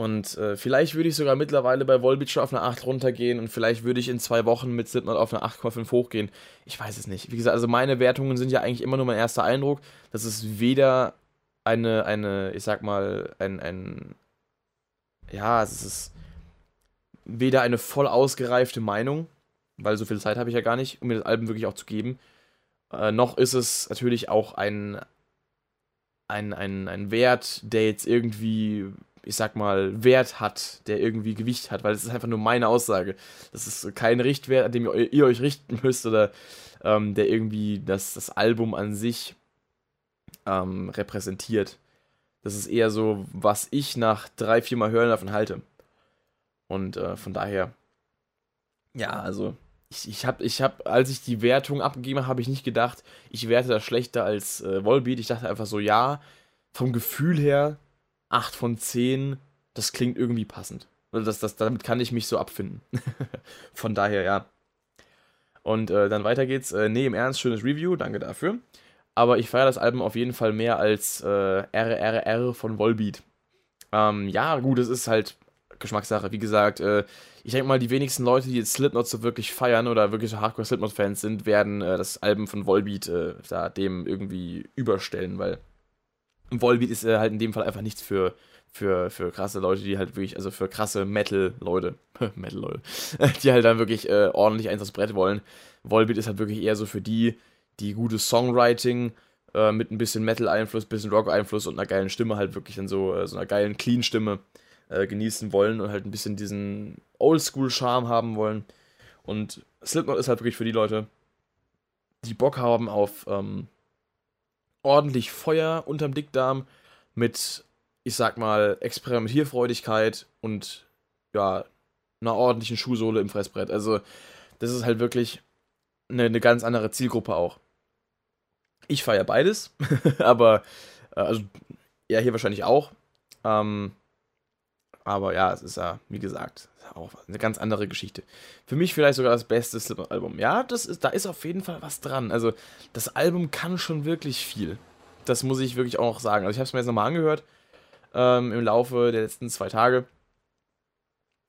Und äh, vielleicht würde ich sogar mittlerweile bei Volbeat schon auf eine 8 runtergehen und vielleicht würde ich in zwei Wochen mit Slipknot auf eine 8,5 hochgehen. Ich weiß es nicht. Wie gesagt, also meine Wertungen sind ja eigentlich immer nur mein erster Eindruck. Das ist weder eine, eine, ich sag mal, ein, ein, ja, es ist weder eine voll ausgereifte Meinung, weil so viel Zeit habe ich ja gar nicht, um mir das Album wirklich auch zu geben. Äh, noch ist es natürlich auch ein, ein, ein, ein Wert, der jetzt irgendwie, ich sag mal, Wert hat, der irgendwie Gewicht hat, weil es ist einfach nur meine Aussage. Das ist kein Richtwert, an dem ihr, ihr euch richten müsst oder ähm, der irgendwie das, das Album an sich ähm, repräsentiert. Das ist eher so, was ich nach drei, vier Mal Hören davon halte. Und äh, von daher, ja, also ich, ich habe, ich hab, als ich die Wertung abgegeben habe, habe ich nicht gedacht, ich werte das schlechter als äh, Volbeat. Ich dachte einfach so, ja, vom Gefühl her 8 von 10, das klingt irgendwie passend. Also das, das, damit kann ich mich so abfinden. von daher, ja. Und äh, dann weiter geht's. Äh, nee, im Ernst, schönes Review, danke dafür. Aber ich feiere das Album auf jeden Fall mehr als äh, RRR von Volbeat. Ähm, ja, gut, es ist halt Geschmackssache. Wie gesagt, äh, ich denke mal, die wenigsten Leute, die jetzt Slipknot so wirklich feiern oder wirklich so Hardcore Slipknot-Fans sind, werden äh, das Album von Volbeat äh, da dem irgendwie überstellen, weil Volbeat ist äh, halt in dem Fall einfach nichts für, für, für krasse Leute, die halt wirklich, also für krasse Metal-Leute, Metal-Leute, die halt dann wirklich äh, ordentlich eins aufs Brett wollen. Volbeat ist halt wirklich eher so für die, die gutes Songwriting äh, mit ein bisschen Metal-Einfluss, bisschen Rock-Einfluss und einer geilen Stimme halt wirklich dann so, äh, so einer geilen Clean-Stimme äh, genießen wollen und halt ein bisschen diesen Oldschool-Charme haben wollen. Und Slipknot ist halt wirklich für die Leute, die Bock haben auf ähm, ordentlich Feuer unterm Dickdarm mit, ich sag mal, Experimentierfreudigkeit und ja, einer ordentlichen Schuhsohle im Fressbrett. Also, das ist halt wirklich eine, eine ganz andere Zielgruppe auch. Ich feiere beides, aber äh, also er hier wahrscheinlich auch. Ähm, aber ja, es ist ja, wie gesagt, auch eine ganz andere Geschichte. Für mich vielleicht sogar das beste Slipknot-Album. Ja, das ist, da ist auf jeden Fall was dran. Also, das Album kann schon wirklich viel. Das muss ich wirklich auch noch sagen. Also, ich habe es mir jetzt nochmal angehört ähm, im Laufe der letzten zwei Tage.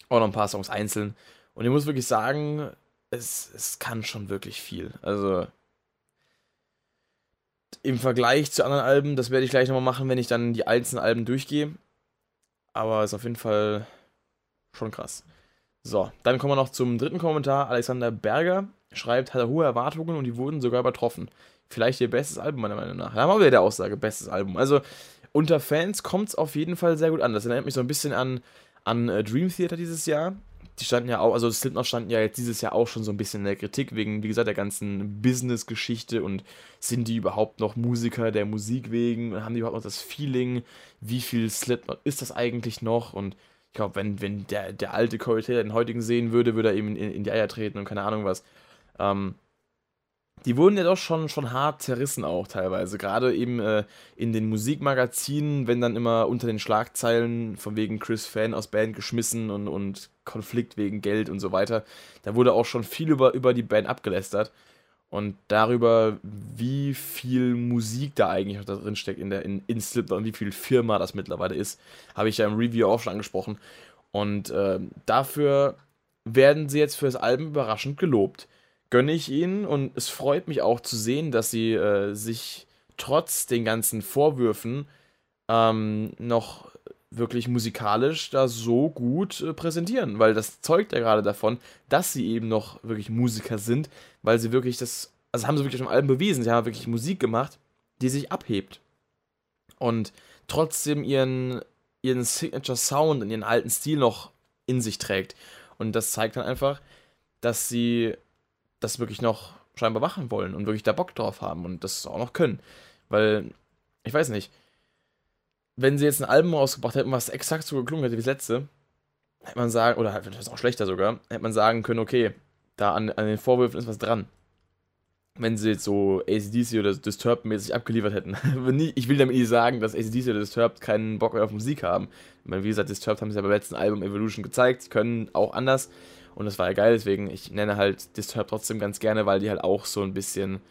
Auch noch ein paar Songs einzeln. Und ich muss wirklich sagen, es, es kann schon wirklich viel. Also, im Vergleich zu anderen Alben, das werde ich gleich nochmal machen, wenn ich dann die einzelnen Alben durchgehe. Aber ist auf jeden Fall schon krass. So, dann kommen wir noch zum dritten Kommentar. Alexander Berger schreibt, hat er hohe Erwartungen und die wurden sogar übertroffen. Vielleicht ihr bestes Album, meiner Meinung nach. Da haben wir wieder der Aussage, bestes Album. Also, unter Fans kommt es auf jeden Fall sehr gut an. Das erinnert mich so ein bisschen an, an äh, Dream Theater dieses Jahr. Die standen ja auch, also Slipknot standen ja jetzt dieses Jahr auch schon so ein bisschen in der Kritik, wegen, wie gesagt, der ganzen Business-Geschichte und sind die überhaupt noch Musiker der Musik wegen? Haben die überhaupt noch das Feeling? Wie viel Slipknot ist das eigentlich noch? Und ich glaube, wenn, wenn der, der alte Corey Taylor den heutigen sehen würde, würde er eben in, in die Eier treten und keine Ahnung was. Ähm, die wurden ja doch schon, schon hart zerrissen auch teilweise. Gerade eben äh, in den Musikmagazinen, wenn dann immer unter den Schlagzeilen von wegen Chris Fan aus Band geschmissen und, und Konflikt wegen Geld und so weiter. Da wurde auch schon viel über, über die Band abgelästert. Und darüber, wie viel Musik da eigentlich noch da drin steckt in, der, in, in Slipknot und wie viel Firma das mittlerweile ist, habe ich ja im Review auch schon angesprochen. Und äh, dafür werden sie jetzt für das Album überraschend gelobt. Gönne ich ihnen und es freut mich auch zu sehen, dass sie äh, sich trotz den ganzen Vorwürfen ähm, noch wirklich musikalisch da so gut äh, präsentieren, weil das zeugt ja gerade davon, dass sie eben noch wirklich Musiker sind, weil sie wirklich das, also haben sie wirklich auf dem Album bewiesen, sie haben wirklich Musik gemacht, die sich abhebt und trotzdem ihren, ihren Signature Sound und ihren alten Stil noch in sich trägt. Und das zeigt dann einfach, dass sie das wirklich noch scheinbar machen wollen und wirklich da Bock drauf haben und das auch noch können. Weil, ich weiß nicht, wenn sie jetzt ein Album rausgebracht hätten, was exakt so geklungen hätte wie das letzte, hätte man sagen, oder das auch schlechter sogar, hätte man sagen können, okay, da an, an den Vorwürfen ist was dran. Wenn sie jetzt so ACDC oder Disturbed-mäßig abgeliefert hätten. ich will damit nicht sagen, dass ACDC oder Disturbed keinen Bock mehr auf Musik haben. Meine, wie gesagt, Disturbed haben sie ja beim letzten Album Evolution gezeigt, können auch anders. Und das war ja geil, deswegen, ich nenne halt Disturbed trotzdem ganz gerne, weil die halt auch so ein bisschen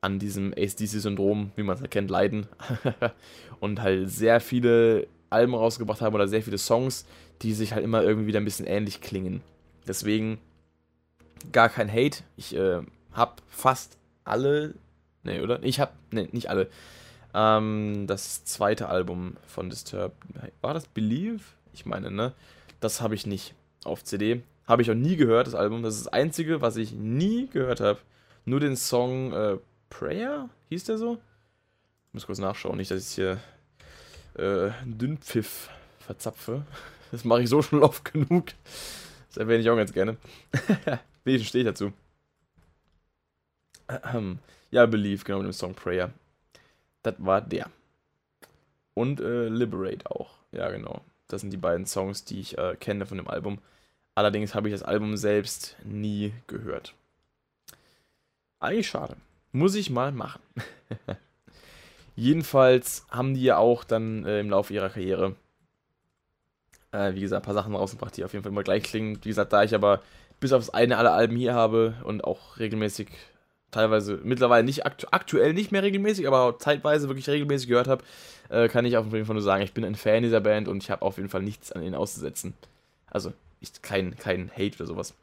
an diesem ACDC-Syndrom, wie man es erkennt, leiden. und halt sehr viele Alben rausgebracht haben oder sehr viele Songs, die sich halt immer irgendwie wieder ein bisschen ähnlich klingen. Deswegen gar kein Hate. Ich äh, hab fast alle, ne, oder? Ich hab, ne, nicht alle. Ähm, das zweite Album von Disturbed, war das Believe? Ich meine, ne? Das habe ich nicht auf CD. Habe ich auch nie gehört, das Album. Das ist das einzige, was ich nie gehört habe. Nur den Song äh, Prayer? Hieß der so? Ich muss kurz nachschauen, nicht, dass ich hier äh, Dünnpfiff verzapfe. Das mache ich so schon oft genug. Das erwähne ich auch ganz gerne. Wie stehe ich dazu? ja, Believe, genau, mit dem Song Prayer. Das war der. Und äh, Liberate auch. Ja, genau. Das sind die beiden Songs, die ich äh, kenne von dem Album. Allerdings habe ich das Album selbst nie gehört. Eigentlich schade. Muss ich mal machen. Jedenfalls haben die ja auch dann äh, im Laufe ihrer Karriere, äh, wie gesagt, ein paar Sachen rausgebracht, die auf jeden Fall immer gleich klingen. Wie gesagt, da ich aber bis auf das eine alle Alben hier habe und auch regelmäßig, teilweise mittlerweile nicht aktu aktuell nicht mehr regelmäßig, aber zeitweise wirklich regelmäßig gehört habe, äh, kann ich auf jeden Fall nur sagen, ich bin ein Fan dieser Band und ich habe auf jeden Fall nichts an ihnen auszusetzen. Also, ich, kein, kein Hate oder sowas.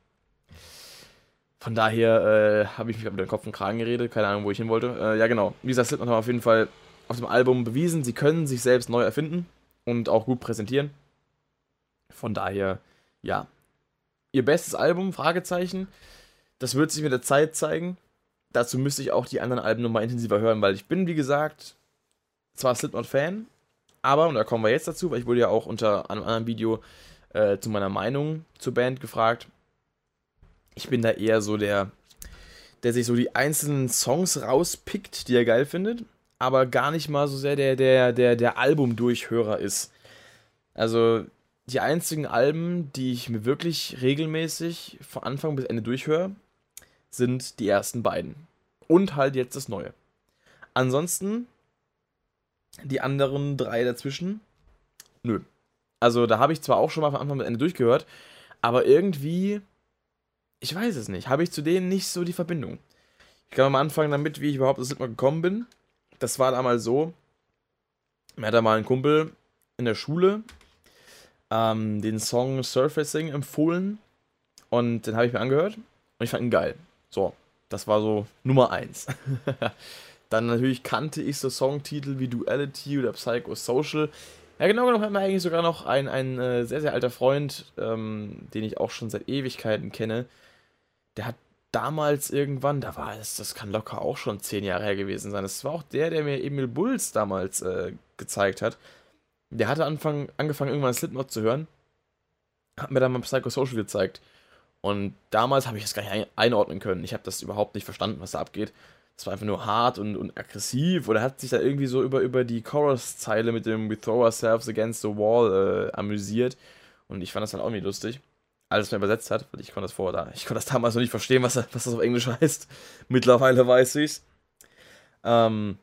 Von daher äh, habe ich mich mit dem Kopf und Kragen geredet, keine Ahnung, wo ich hin wollte. Äh, ja, genau. Wie gesagt, Slipknot haben auf jeden Fall auf dem Album bewiesen, sie können sich selbst neu erfinden und auch gut präsentieren. Von daher, ja. Ihr bestes Album, Fragezeichen. Das wird sich mit der Zeit zeigen. Dazu müsste ich auch die anderen Alben nochmal intensiver hören, weil ich bin, wie gesagt, zwar Slipknot-Fan, aber, und da kommen wir jetzt dazu, weil ich wurde ja auch unter einem anderen Video äh, zu meiner Meinung zur Band gefragt ich bin da eher so der, der sich so die einzelnen Songs rauspickt, die er geil findet, aber gar nicht mal so sehr der, der, der, der Albumdurchhörer ist. Also die einzigen Alben, die ich mir wirklich regelmäßig von Anfang bis Ende durchhöre, sind die ersten beiden. Und halt jetzt das Neue. Ansonsten, die anderen drei dazwischen, nö. Also da habe ich zwar auch schon mal von Anfang bis Ende durchgehört, aber irgendwie ich weiß es nicht. Habe ich zu denen nicht so die Verbindung. Ich kann mal anfangen damit, wie ich überhaupt Lied mal gekommen bin. Das war damals so. Mir hat da mal ein Kumpel in der Schule ähm, den Song Surfacing empfohlen. Und den habe ich mir angehört. Und ich fand ihn geil. So, das war so Nummer 1. Dann natürlich kannte ich so Songtitel wie Duality oder Psychosocial. Ja, genau genommen hat mir eigentlich sogar noch ein, ein äh, sehr, sehr alter Freund, ähm, den ich auch schon seit Ewigkeiten kenne, der hat damals irgendwann, da war es, das kann locker auch schon zehn Jahre her gewesen sein. Das war auch der, der mir Emil Bulls damals äh, gezeigt hat. Der hatte Anfang, angefangen, irgendwann Slipknot zu hören. Hat mir dann mal Psychosocial gezeigt. Und damals habe ich das gar nicht einordnen können. Ich habe das überhaupt nicht verstanden, was da abgeht. Das war einfach nur hart und, und aggressiv. Oder hat sich da irgendwie so über, über die Chorus-Zeile mit dem We throw ourselves against the wall äh, amüsiert. Und ich fand das dann auch irgendwie lustig alles mehr übersetzt hat, weil ich konnte das vorher da, ich konnte das damals noch nicht verstehen, was, was das auf Englisch heißt. Mittlerweile weiß ich's. Ähm,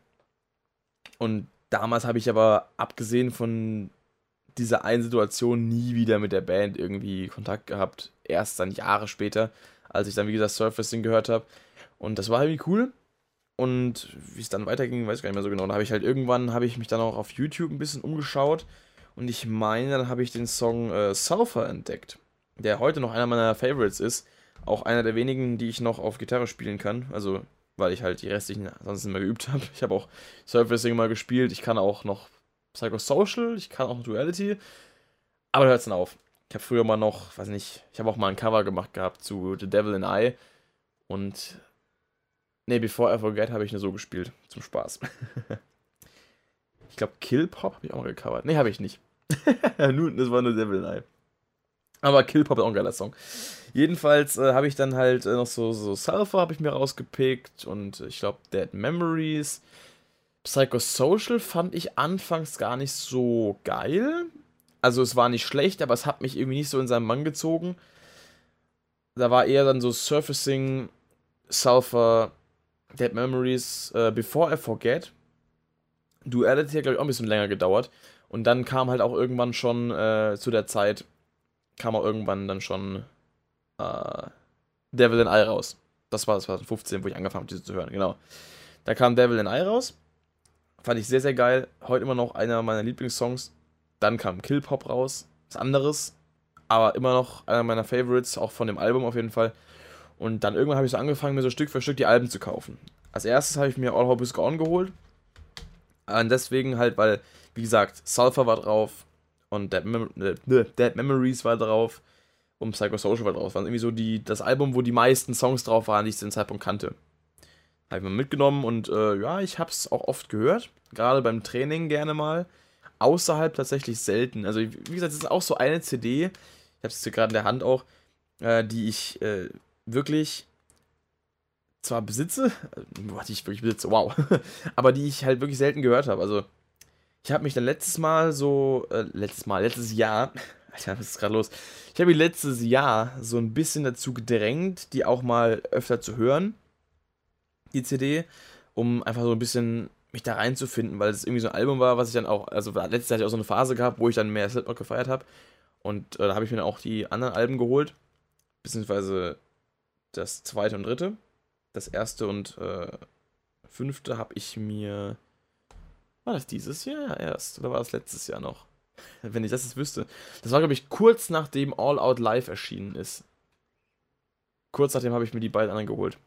und damals habe ich aber, abgesehen von dieser einen Situation, nie wieder mit der Band irgendwie Kontakt gehabt. Erst dann Jahre später, als ich dann, wie gesagt, Surfacing gehört habe. Und das war irgendwie cool. Und wie es dann weiterging, weiß ich gar nicht mehr so genau. Da habe ich halt irgendwann, habe ich mich dann auch auf YouTube ein bisschen umgeschaut. Und ich meine, dann habe ich den Song äh, Sulfur entdeckt der heute noch einer meiner Favorites ist. Auch einer der wenigen, die ich noch auf Gitarre spielen kann. Also, weil ich halt die restlichen sonst nicht mehr geübt habe. Ich habe auch Surfacing mal gespielt. Ich kann auch noch Psychosocial, ich kann auch noch Duality. Aber da hört es dann auf. Ich habe früher mal noch, weiß nicht, ich habe auch mal ein Cover gemacht gehabt zu The Devil in I. Und. Ne, Before I Forget habe ich nur so gespielt. Zum Spaß. ich glaube, Kill Pop habe ich auch mal gecovert. Ne, habe ich nicht. nur, das war nur Devil I. Aber Kill Pop ist auch ein geiler Song. Jedenfalls äh, habe ich dann halt äh, noch so, so Sulfur habe ich mir rausgepickt und ich glaube Dead Memories. Psychosocial fand ich anfangs gar nicht so geil. Also es war nicht schlecht, aber es hat mich irgendwie nicht so in seinen Mann gezogen. Da war eher dann so Surfacing, Sulfur, Dead Memories, äh, Before I Forget. Duality hat, glaube ich, auch ein bisschen länger gedauert. Und dann kam halt auch irgendwann schon äh, zu der Zeit kam auch irgendwann dann schon äh, Devil in Eye raus. Das war 2015, wo ich angefangen habe, diese zu hören, genau. Da kam Devil in Eye raus. Fand ich sehr, sehr geil. Heute immer noch einer meiner Lieblingssongs. Dann kam Kill Pop raus. Was anderes. Aber immer noch einer meiner Favorites, auch von dem Album auf jeden Fall. Und dann irgendwann habe ich so angefangen, mir so Stück für Stück die Alben zu kaufen. Als erstes habe ich mir All Hope is Gone geholt. Und deswegen halt, weil, wie gesagt, Sulfur war drauf, und Dead, Mem äh, Dead Memories war drauf und Psychosocial war drauf. Das war irgendwie so die, das Album, wo die meisten Songs drauf waren, die ich zu dem Zeitpunkt kannte. Habe ich mal mitgenommen und äh, ja, ich habe es auch oft gehört. Gerade beim Training gerne mal. Außerhalb tatsächlich selten. Also, wie gesagt, es ist auch so eine CD, ich habe es gerade in der Hand auch, äh, die ich äh, wirklich zwar besitze, äh, was ich wirklich besitze, wow, aber die ich halt wirklich selten gehört habe. Also, ich habe mich dann letztes Mal so, äh, letztes Mal, letztes Jahr, Alter, was ist gerade los? Ich habe mich letztes Jahr so ein bisschen dazu gedrängt, die auch mal öfter zu hören, die CD, um einfach so ein bisschen mich da reinzufinden, weil es irgendwie so ein Album war, was ich dann auch, also letztes Jahr hatte ich auch so eine Phase gehabt, wo ich dann mehr Slipknot gefeiert habe. Und äh, da habe ich mir dann auch die anderen Alben geholt, beziehungsweise das zweite und dritte. Das erste und äh, fünfte habe ich mir. War das dieses Jahr erst? Oder war das letztes Jahr noch? Wenn ich das jetzt wüsste. Das war, glaube ich, kurz nachdem All Out Live erschienen ist. Kurz nachdem habe ich mir die beiden anderen geholt.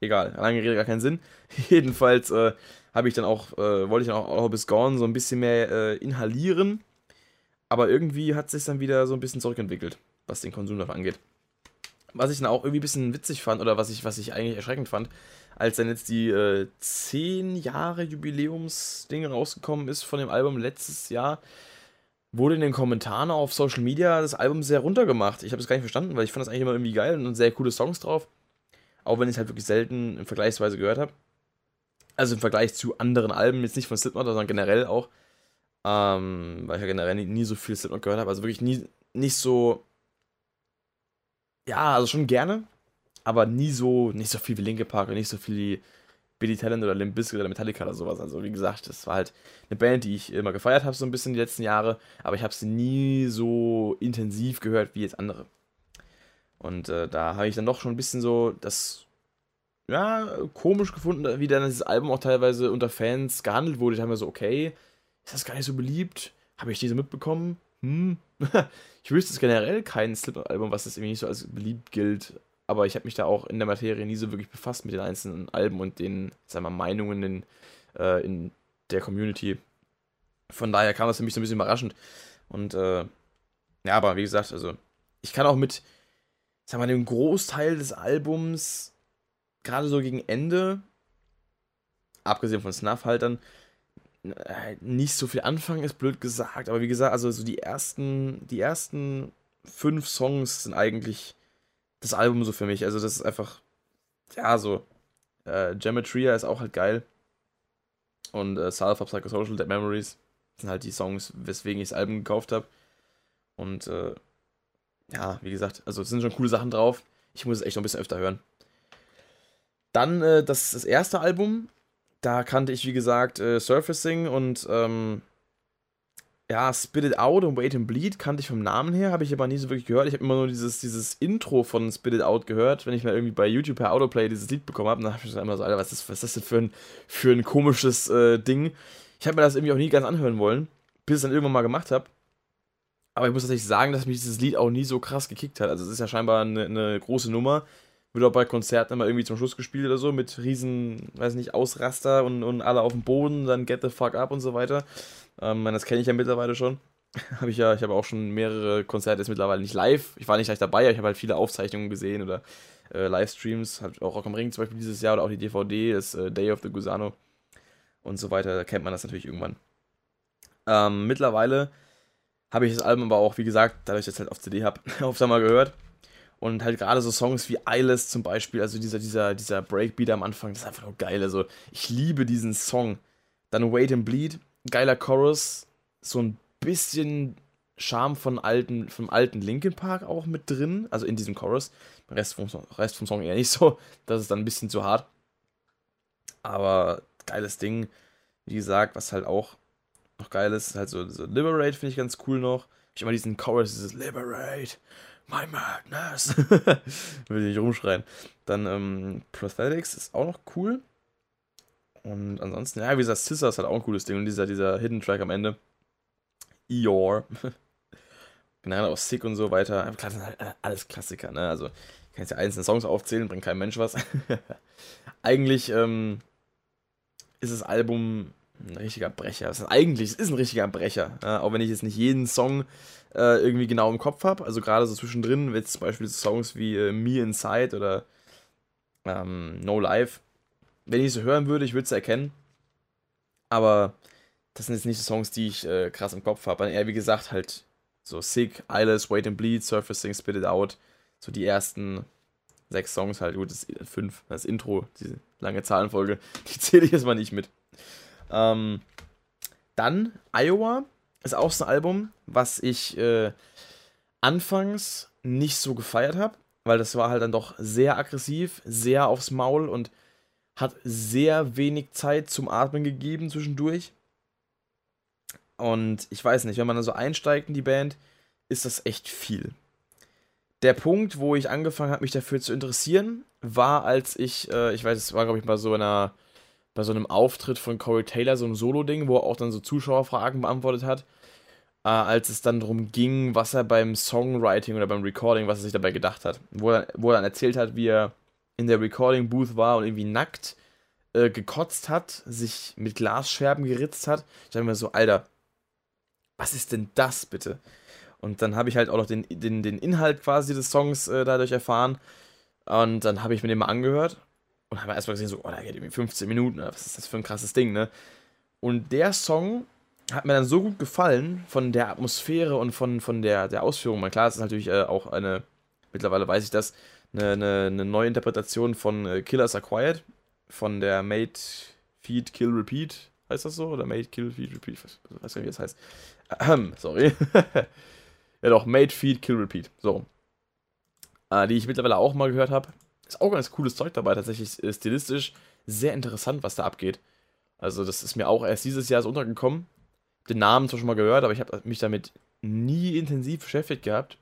Egal, lange Rede, gar keinen Sinn. Jedenfalls äh, habe ich dann auch, äh, wollte ich dann auch All Hope is Gone so ein bisschen mehr äh, inhalieren. Aber irgendwie hat es sich dann wieder so ein bisschen zurückentwickelt, was den Konsum davon angeht. Was ich dann auch irgendwie ein bisschen witzig fand, oder was ich, was ich eigentlich erschreckend fand, als dann jetzt die äh, 10 Jahre Jubiläumsdinge rausgekommen ist von dem Album letztes Jahr, wurde in den Kommentaren auf Social Media das Album sehr runtergemacht. Ich habe es gar nicht verstanden, weil ich fand das eigentlich immer irgendwie geil und sehr coole Songs drauf. Auch wenn ich es halt wirklich selten in Vergleichsweise gehört habe. Also im Vergleich zu anderen Alben, jetzt nicht von Slipknot, sondern generell auch. Ähm, weil ich ja generell nie, nie so viel Slipknot gehört habe. Also wirklich nie, nicht so. Ja, also schon gerne, aber nie so, nicht so viel wie Linke Park und nicht so viel wie Billy Talent oder Limp Bizkit oder Metallica oder sowas. Also wie gesagt, das war halt eine Band, die ich immer gefeiert habe, so ein bisschen die letzten Jahre, aber ich habe sie nie so intensiv gehört wie jetzt andere. Und äh, da habe ich dann doch schon ein bisschen so das, ja, komisch gefunden, wie dann dieses Album auch teilweise unter Fans gehandelt wurde. Ich habe mir so, okay, ist das gar nicht so beliebt? Habe ich diese mitbekommen? Hm. ich wüsste es generell kein Slipknot-Album, was das irgendwie nicht so als beliebt gilt. Aber ich habe mich da auch in der Materie nie so wirklich befasst mit den einzelnen Alben und den, sagen wir Meinungen in, äh, in der Community. Von daher kam das für mich so ein bisschen überraschend. Und äh, ja, aber wie gesagt, also ich kann auch mit, sagen wir, dem Großteil des Albums, gerade so gegen Ende, abgesehen von Snuff-Haltern, äh, nicht so viel anfangen, ist blöd gesagt, aber wie gesagt, also so die ersten, die ersten fünf Songs sind eigentlich das Album so für mich. Also das ist einfach, ja, so, äh, Geometria ist auch halt geil. Und äh, Sulfur Psychosocial Dead Memories sind halt die Songs, weswegen ich das Album gekauft habe. Und äh, ja, wie gesagt, also es sind schon coole Sachen drauf. Ich muss es echt noch ein bisschen öfter hören. Dann äh, das, das erste Album. Da kannte ich, wie gesagt, äh, Surfacing und ähm, ja, Spit It Out und Wait and Bleed kannte ich vom Namen her, habe ich aber nie so wirklich gehört. Ich habe immer nur dieses, dieses Intro von Spit It Out gehört, wenn ich mal irgendwie bei YouTube per Autoplay dieses Lied bekommen habe. Dann habe ich immer so, Alter, was ist, was ist das denn für ein, für ein komisches äh, Ding? Ich habe mir das irgendwie auch nie ganz anhören wollen, bis ich es dann irgendwann mal gemacht habe. Aber ich muss tatsächlich sagen, dass mich dieses Lied auch nie so krass gekickt hat. Also es ist ja scheinbar eine, eine große Nummer. Wird auch bei Konzerten immer irgendwie zum Schluss gespielt oder so, mit riesen, weiß nicht, Ausraster und, und alle auf dem Boden, dann get the fuck up und so weiter. Ähm, das kenne ich ja mittlerweile schon. habe ich ja, ich habe auch schon mehrere Konzerte jetzt mittlerweile nicht live. Ich war nicht gleich dabei, aber ich habe halt viele Aufzeichnungen gesehen oder äh, Livestreams. Hat auch Rock am Ring zum Beispiel dieses Jahr oder auch die DVD, das äh, Day of the Gusano und so weiter. Da kennt man das natürlich irgendwann. Ähm, mittlerweile habe ich das Album aber auch, wie gesagt, dadurch, dass ich es halt auf CD habe, oft einmal gehört. Und halt gerade so Songs wie Eyeless zum Beispiel, also dieser, dieser, dieser Breakbeat am Anfang, das ist einfach nur geil. Also ich liebe diesen Song. Dann Wait and Bleed, geiler Chorus, so ein bisschen Charme von alten, vom alten Linkin Park auch mit drin, also in diesem Chorus. Rest vom, Rest vom Song eher nicht so, das ist dann ein bisschen zu hart. Aber geiles Ding, wie gesagt, was halt auch noch geil ist, halt so, so Liberate finde ich ganz cool noch. Ich immer diesen Chorus, dieses Liberate, my madness. Will ich nicht rumschreien. Dann ähm, Prosthetics ist auch noch cool. Und ansonsten, ja, wie gesagt, Scissors hat auch ein cooles Ding. Und dieser, dieser Hidden Track am Ende. Eeyore. Generell auch Sick und so weiter. Klar, sind halt alles Klassiker, ne? Also, ich kann jetzt ja einzelne Songs aufzählen, bringt kein Mensch was. Eigentlich ähm, ist das Album ein richtiger Brecher. Das ist eigentlich, es ist ein richtiger Brecher. Ja, auch wenn ich jetzt nicht jeden Song äh, irgendwie genau im Kopf habe. Also gerade so zwischendrin, wenn zum Beispiel Songs wie äh, Me Inside oder ähm, No Life, wenn ich sie hören würde, ich würde sie erkennen. Aber das sind jetzt nicht so Songs, die ich äh, krass im Kopf habe. Eher wie gesagt, halt so Sick, Eyeless, Wait and Bleed, Surfacing, Spit It Out. So die ersten sechs Songs halt. Gut, das fünf, das Intro, diese lange Zahlenfolge, die zähle ich jetzt mal nicht mit. Ähm, dann Iowa ist auch so ein Album, was ich äh, anfangs nicht so gefeiert habe, weil das war halt dann doch sehr aggressiv, sehr aufs Maul und hat sehr wenig Zeit zum Atmen gegeben zwischendurch. Und ich weiß nicht, wenn man dann so einsteigt in die Band, ist das echt viel. Der Punkt, wo ich angefangen habe, mich dafür zu interessieren, war, als ich, äh, ich weiß, es war, glaube ich, bei so einer, bei so einem Auftritt von Corey Taylor, so einem Solo-Ding, wo er auch dann so Zuschauerfragen beantwortet hat, äh, als es dann darum ging, was er beim Songwriting oder beim Recording, was er sich dabei gedacht hat. Wo er, wo er dann erzählt hat, wie er in der Recording-Booth war und irgendwie nackt äh, gekotzt hat, sich mit Glasscherben geritzt hat. Ich dachte mir so, Alter, was ist denn das bitte? Und dann habe ich halt auch noch den, den, den Inhalt quasi des Songs äh, dadurch erfahren. Und dann habe ich mir den mal angehört und habe erstmal gesehen, so, oh, da geht irgendwie 15 Minuten, was ist das für ein krasses Ding, ne? Und der Song hat mir dann so gut gefallen von der Atmosphäre und von, von der, der Ausführung. Man, klar, es ist natürlich äh, auch eine, mittlerweile weiß ich das, eine, eine, eine neue Interpretation von äh, Killers Acquired, von der Made, Feed, Kill, Repeat, heißt das so? Oder Made, Kill, Feed, Repeat, ich weiß, gar nicht, wie das heißt. Ähm, sorry. ja doch, Made, Feed, Kill, Repeat, so. Äh, die ich mittlerweile auch mal gehört habe. Ist auch ganz cooles Zeug dabei, tatsächlich äh, stilistisch sehr interessant, was da abgeht. Also das ist mir auch erst dieses Jahr so untergekommen den Namen zwar schon mal gehört, aber ich habe mich damit nie intensiv beschäftigt gehabt.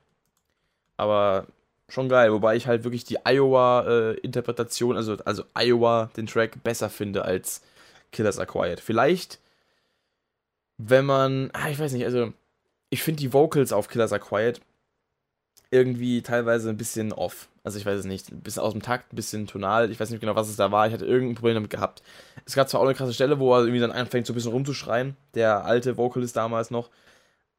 Aber schon geil, wobei ich halt wirklich die Iowa-Interpretation, äh, also, also Iowa, den Track, besser finde als Killers Acquired. Vielleicht, wenn man, ah, ich weiß nicht, also ich finde die Vocals auf Killers Acquired irgendwie teilweise ein bisschen off. Also ich weiß es nicht, ein bisschen aus dem Takt, ein bisschen tonal. Ich weiß nicht genau, was es da war. Ich hatte irgendein Problem damit gehabt. Es gab zwar auch eine krasse Stelle, wo er irgendwie dann anfängt, so ein bisschen rumzuschreien. Der alte Vocalist damals noch.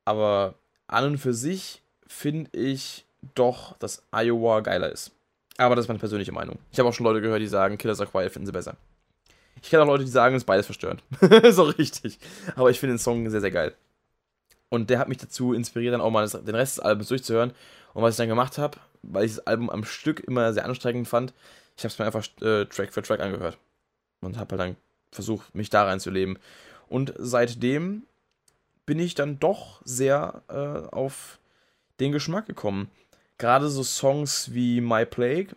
Aber an und für sich finde ich doch, dass Iowa geiler ist. Aber das ist meine persönliche Meinung. Ich habe auch schon Leute gehört, die sagen, Killers Are Quiet finden sie besser. Ich kenne auch Leute, die sagen, es ist beides verstörend. so richtig. Aber ich finde den Song sehr, sehr geil. Und der hat mich dazu inspiriert, dann auch mal den Rest des Albums durchzuhören. Und was ich dann gemacht habe, weil ich das Album am Stück immer sehr anstrengend fand, ich habe es mir einfach äh, Track für Track angehört. Und habe halt dann versucht, mich da reinzuleben. Und seitdem bin ich dann doch sehr äh, auf den Geschmack gekommen. Gerade so Songs wie My Plague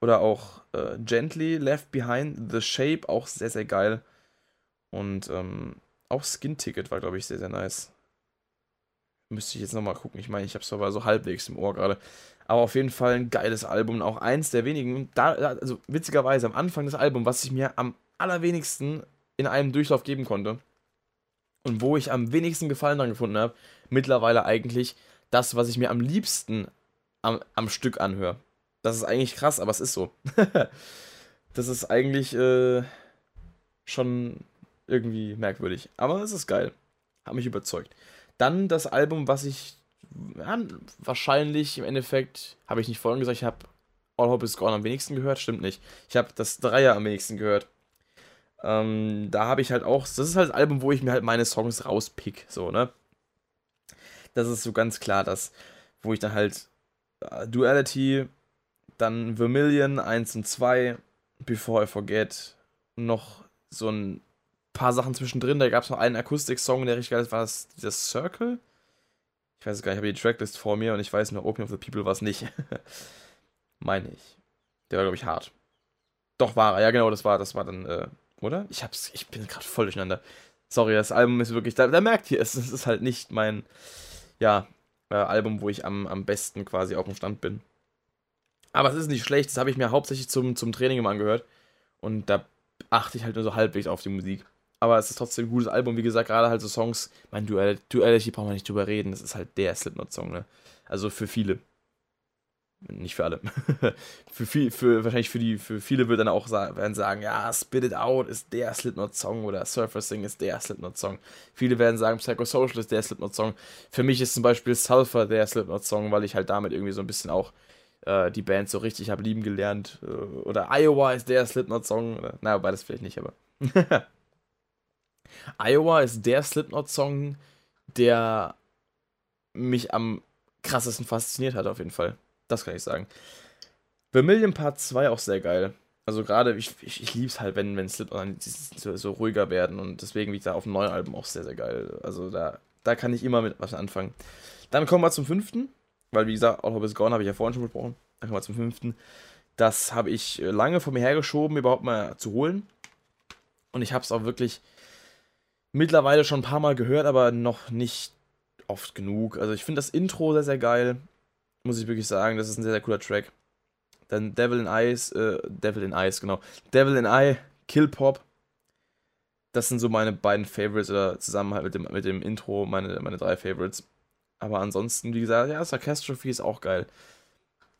oder auch äh, Gently, Left Behind, The Shape, auch sehr, sehr geil. Und ähm, auch Skin Ticket war, glaube ich, sehr, sehr nice. Müsste ich jetzt nochmal gucken. Ich meine, ich habe es aber so halbwegs im Ohr gerade. Aber auf jeden Fall ein geiles Album. Auch eins der wenigen. Da, also witzigerweise am Anfang des Albums, was ich mir am allerwenigsten in einem Durchlauf geben konnte. Und wo ich am wenigsten Gefallen dran gefunden habe, mittlerweile eigentlich das, was ich mir am liebsten am, am Stück anhöre. Das ist eigentlich krass, aber es ist so. das ist eigentlich äh, schon irgendwie merkwürdig. Aber es ist geil. Hat mich überzeugt. Dann das Album, was ich ja, wahrscheinlich im Endeffekt, habe ich nicht vorhin gesagt, ich habe All Hope is Gone am wenigsten gehört, stimmt nicht. Ich habe das Dreier am wenigsten gehört. Ähm, da habe ich halt auch, das ist halt das Album, wo ich mir halt meine Songs rauspick, so, ne? Das ist so ganz klar das, wo ich dann halt äh, Duality, dann Vermilion 1 und 2, Before I Forget, noch so ein paar Sachen zwischendrin. Da gab es noch einen Akustik-Song, der richtig geil ist. War das dieser Circle? Ich weiß es gar nicht, ich habe die Tracklist vor mir und ich weiß nur, Open of the People war es nicht. Meine ich. Der war, glaube ich, hart. Doch, war er. Ja, genau, das war, das war dann, äh, oder? Ich hab's, ich bin gerade voll durcheinander. Sorry, das Album ist wirklich, da, da merkt ihr es, es ist halt nicht mein, ja, äh, Album, wo ich am, am besten quasi auf dem Stand bin. Aber es ist nicht schlecht, das habe ich mir hauptsächlich zum, zum Training immer angehört. Und da achte ich halt nur so halbwegs auf die Musik aber es ist trotzdem ein gutes Album. Wie gesagt, gerade halt so Songs, mein Duell, Duality braucht man nicht drüber reden, das ist halt der Slipknot-Song, ne? Also für viele. Nicht für alle. für, viel, für wahrscheinlich für die, für viele wird dann auch sagen, werden sagen, ja, Spit It Out ist der Slipknot-Song oder Surfacing ist der Slipknot-Song. Viele werden sagen, Psychosocial ist der Slipknot-Song. Für mich ist zum Beispiel Sulfur der Slipknot-Song, weil ich halt damit irgendwie so ein bisschen auch äh, die Band so richtig habe lieben gelernt. Äh, oder Iowa ist der Slipknot-Song. Na, beides vielleicht nicht, aber. Iowa ist der Slipknot-Song, der mich am krassesten fasziniert hat, auf jeden Fall. Das kann ich sagen. Vermilion Part 2 auch sehr geil. Also gerade, ich, ich, ich liebe es halt, wenn, wenn Slipknot so, so ruhiger werden und deswegen wie ich da auf dem neuen Album auch sehr, sehr geil. Also da, da kann ich immer mit was anfangen. Dann kommen wir zum fünften, weil wie gesagt, All Hope is Gone habe ich ja vorhin schon besprochen. Dann kommen wir zum fünften. Das habe ich äh, lange vor mir hergeschoben, überhaupt mal zu holen. Und ich habe es auch wirklich mittlerweile schon ein paar Mal gehört, aber noch nicht oft genug. Also ich finde das Intro sehr, sehr geil. Muss ich wirklich sagen, das ist ein sehr, sehr cooler Track. Dann Devil in Eyes, äh, Devil in Eyes, genau. Devil in Eye, Kill Pop. Das sind so meine beiden Favorites oder zusammen halt mit dem, mit dem Intro meine, meine drei Favorites. Aber ansonsten, wie gesagt, ja, Sarcastrophe ist auch geil.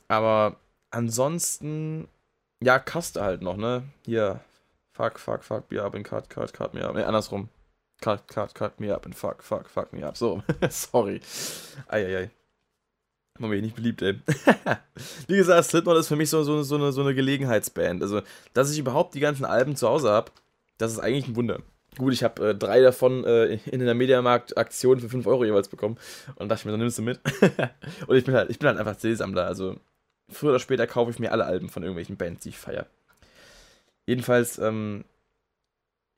Aber ansonsten, ja, Kaste halt noch, ne? Hier, fuck, fuck, fuck me up and cut, cut, cut me up. Ne, andersrum. Cut, cut, cut me up and fuck, fuck, fuck me up. So, sorry. Eieiei. Man bin ich nicht beliebt, ey. Wie gesagt, Slipknot ist für mich so, so, so, eine, so eine Gelegenheitsband. Also, dass ich überhaupt die ganzen Alben zu Hause habe, das ist eigentlich ein Wunder. Gut, ich habe äh, drei davon äh, in der Mediamarkt-Aktion für 5 Euro jeweils bekommen. Und dachte ich mir, dann nimmst du mit. und ich bin halt, ich bin halt einfach CD-Sammler. Also, früher oder später kaufe ich mir alle Alben von irgendwelchen Bands, die ich feiere. Jedenfalls, ähm,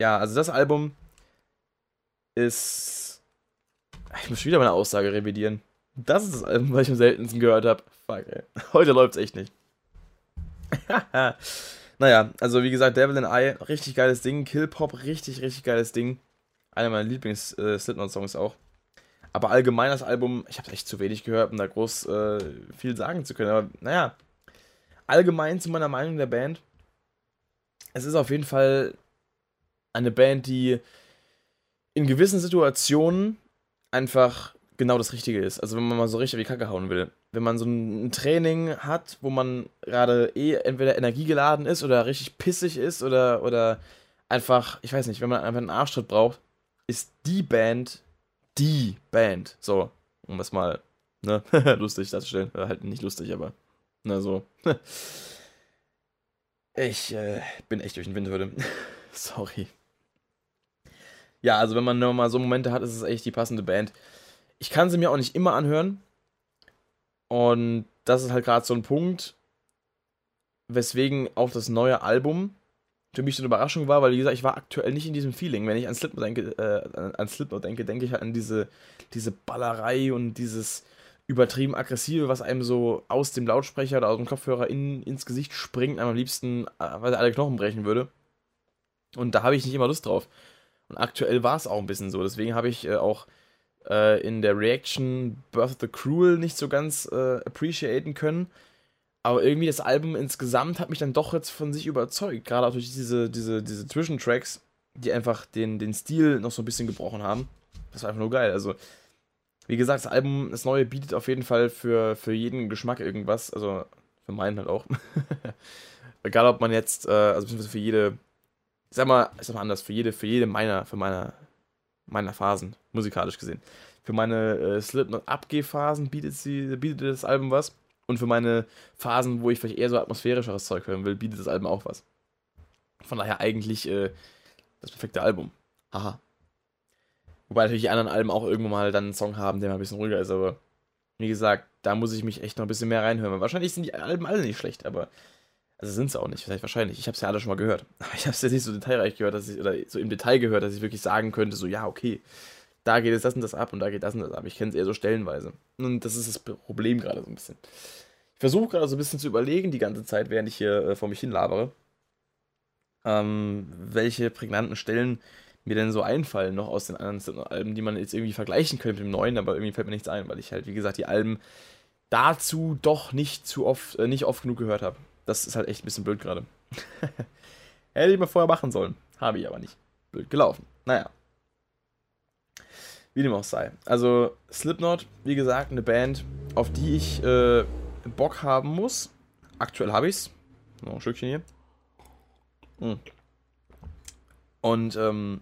ja, also das Album ist. Ich muss wieder meine Aussage revidieren. Das ist das Album, was ich am seltensten gehört habe. Fuck, ey. Heute läuft's echt nicht. naja, also wie gesagt, Devil in Eye, richtig geiles Ding. Kill Pop, richtig, richtig geiles Ding. Einer meiner Lieblings-Slipknot-Songs äh, auch. Aber allgemein das Album, ich habe echt zu wenig gehört, um da groß äh, viel sagen zu können. Aber naja, allgemein zu meiner Meinung der Band. Es ist auf jeden Fall eine Band, die in gewissen Situationen einfach genau das Richtige ist. Also wenn man mal so richtig die Kacke hauen will. Wenn man so ein Training hat, wo man gerade eh entweder energiegeladen ist oder richtig pissig ist oder, oder einfach, ich weiß nicht, wenn man einfach einen Arschtritt braucht, ist die Band die Band. So, um es mal ne, lustig darzustellen. Oder halt nicht lustig, aber na so. ich äh, bin echt durch den Wind heute. Sorry. Ja, also wenn man nur mal so Momente hat, ist es echt die passende Band. Ich kann sie mir auch nicht immer anhören. Und das ist halt gerade so ein Punkt, weswegen auch das neue Album für mich so eine Überraschung war, weil wie gesagt, ich war aktuell nicht in diesem Feeling. Wenn ich an Slipknot denke, äh, an Slipknot denke, denke ich halt an diese, diese Ballerei und dieses übertrieben aggressive, was einem so aus dem Lautsprecher oder aus dem Kopfhörer in, ins Gesicht springt, einem am liebsten, äh, weil er alle Knochen brechen würde. Und da habe ich nicht immer Lust drauf. Und aktuell war es auch ein bisschen so. Deswegen habe ich äh, auch äh, in der Reaction Birth of the Cruel nicht so ganz äh, appreciaten können. Aber irgendwie das Album insgesamt hat mich dann doch jetzt von sich überzeugt. Gerade auch durch diese, diese, diese Zwischentracks, die einfach den, den Stil noch so ein bisschen gebrochen haben. Das war einfach nur geil. Also, wie gesagt, das Album, das neue, bietet auf jeden Fall für, für jeden Geschmack irgendwas. Also, für meinen halt auch. Egal, ob man jetzt, äh, also für jede ich sag mal, ich sag anders, für jede, für jede meiner, für meine, meiner Phasen, musikalisch gesehen. Für meine äh, Slipknot-Abgehphasen bietet sie, bietet das Album was. Und für meine Phasen, wo ich vielleicht eher so atmosphärischeres Zeug hören will, bietet das Album auch was. Von daher eigentlich äh, das perfekte Album. Haha. Wobei natürlich die anderen Alben auch irgendwo mal dann einen Song haben, der mal ein bisschen ruhiger ist, aber wie gesagt, da muss ich mich echt noch ein bisschen mehr reinhören. Wahrscheinlich sind die Alben alle nicht schlecht, aber also sind sie auch nicht, vielleicht wahrscheinlich. Ich habe es ja alle schon mal gehört. Aber ich habe es jetzt nicht so detailreich gehört, dass ich, oder so im Detail gehört, dass ich wirklich sagen könnte, so, ja, okay, da geht es das und das ab und da geht das und das ab. Ich kenne es eher so stellenweise. Und das ist das Problem gerade so ein bisschen. Ich versuche gerade so ein bisschen zu überlegen, die ganze Zeit, während ich hier äh, vor mich hin labere, ähm, welche prägnanten Stellen mir denn so einfallen noch aus den anderen Alben, die man jetzt irgendwie vergleichen könnte mit dem neuen, aber irgendwie fällt mir nichts ein, weil ich halt, wie gesagt, die Alben dazu doch nicht zu oft, äh, nicht oft genug gehört habe. Das ist halt echt ein bisschen blöd gerade. Hätte ich mal vorher machen sollen. Habe ich aber nicht. Blöd gelaufen. Naja. Wie dem auch sei. Also, Slipknot, wie gesagt, eine Band, auf die ich äh, Bock haben muss. Aktuell habe ich's. Noch ein Stückchen hier. Mhm. Und ähm,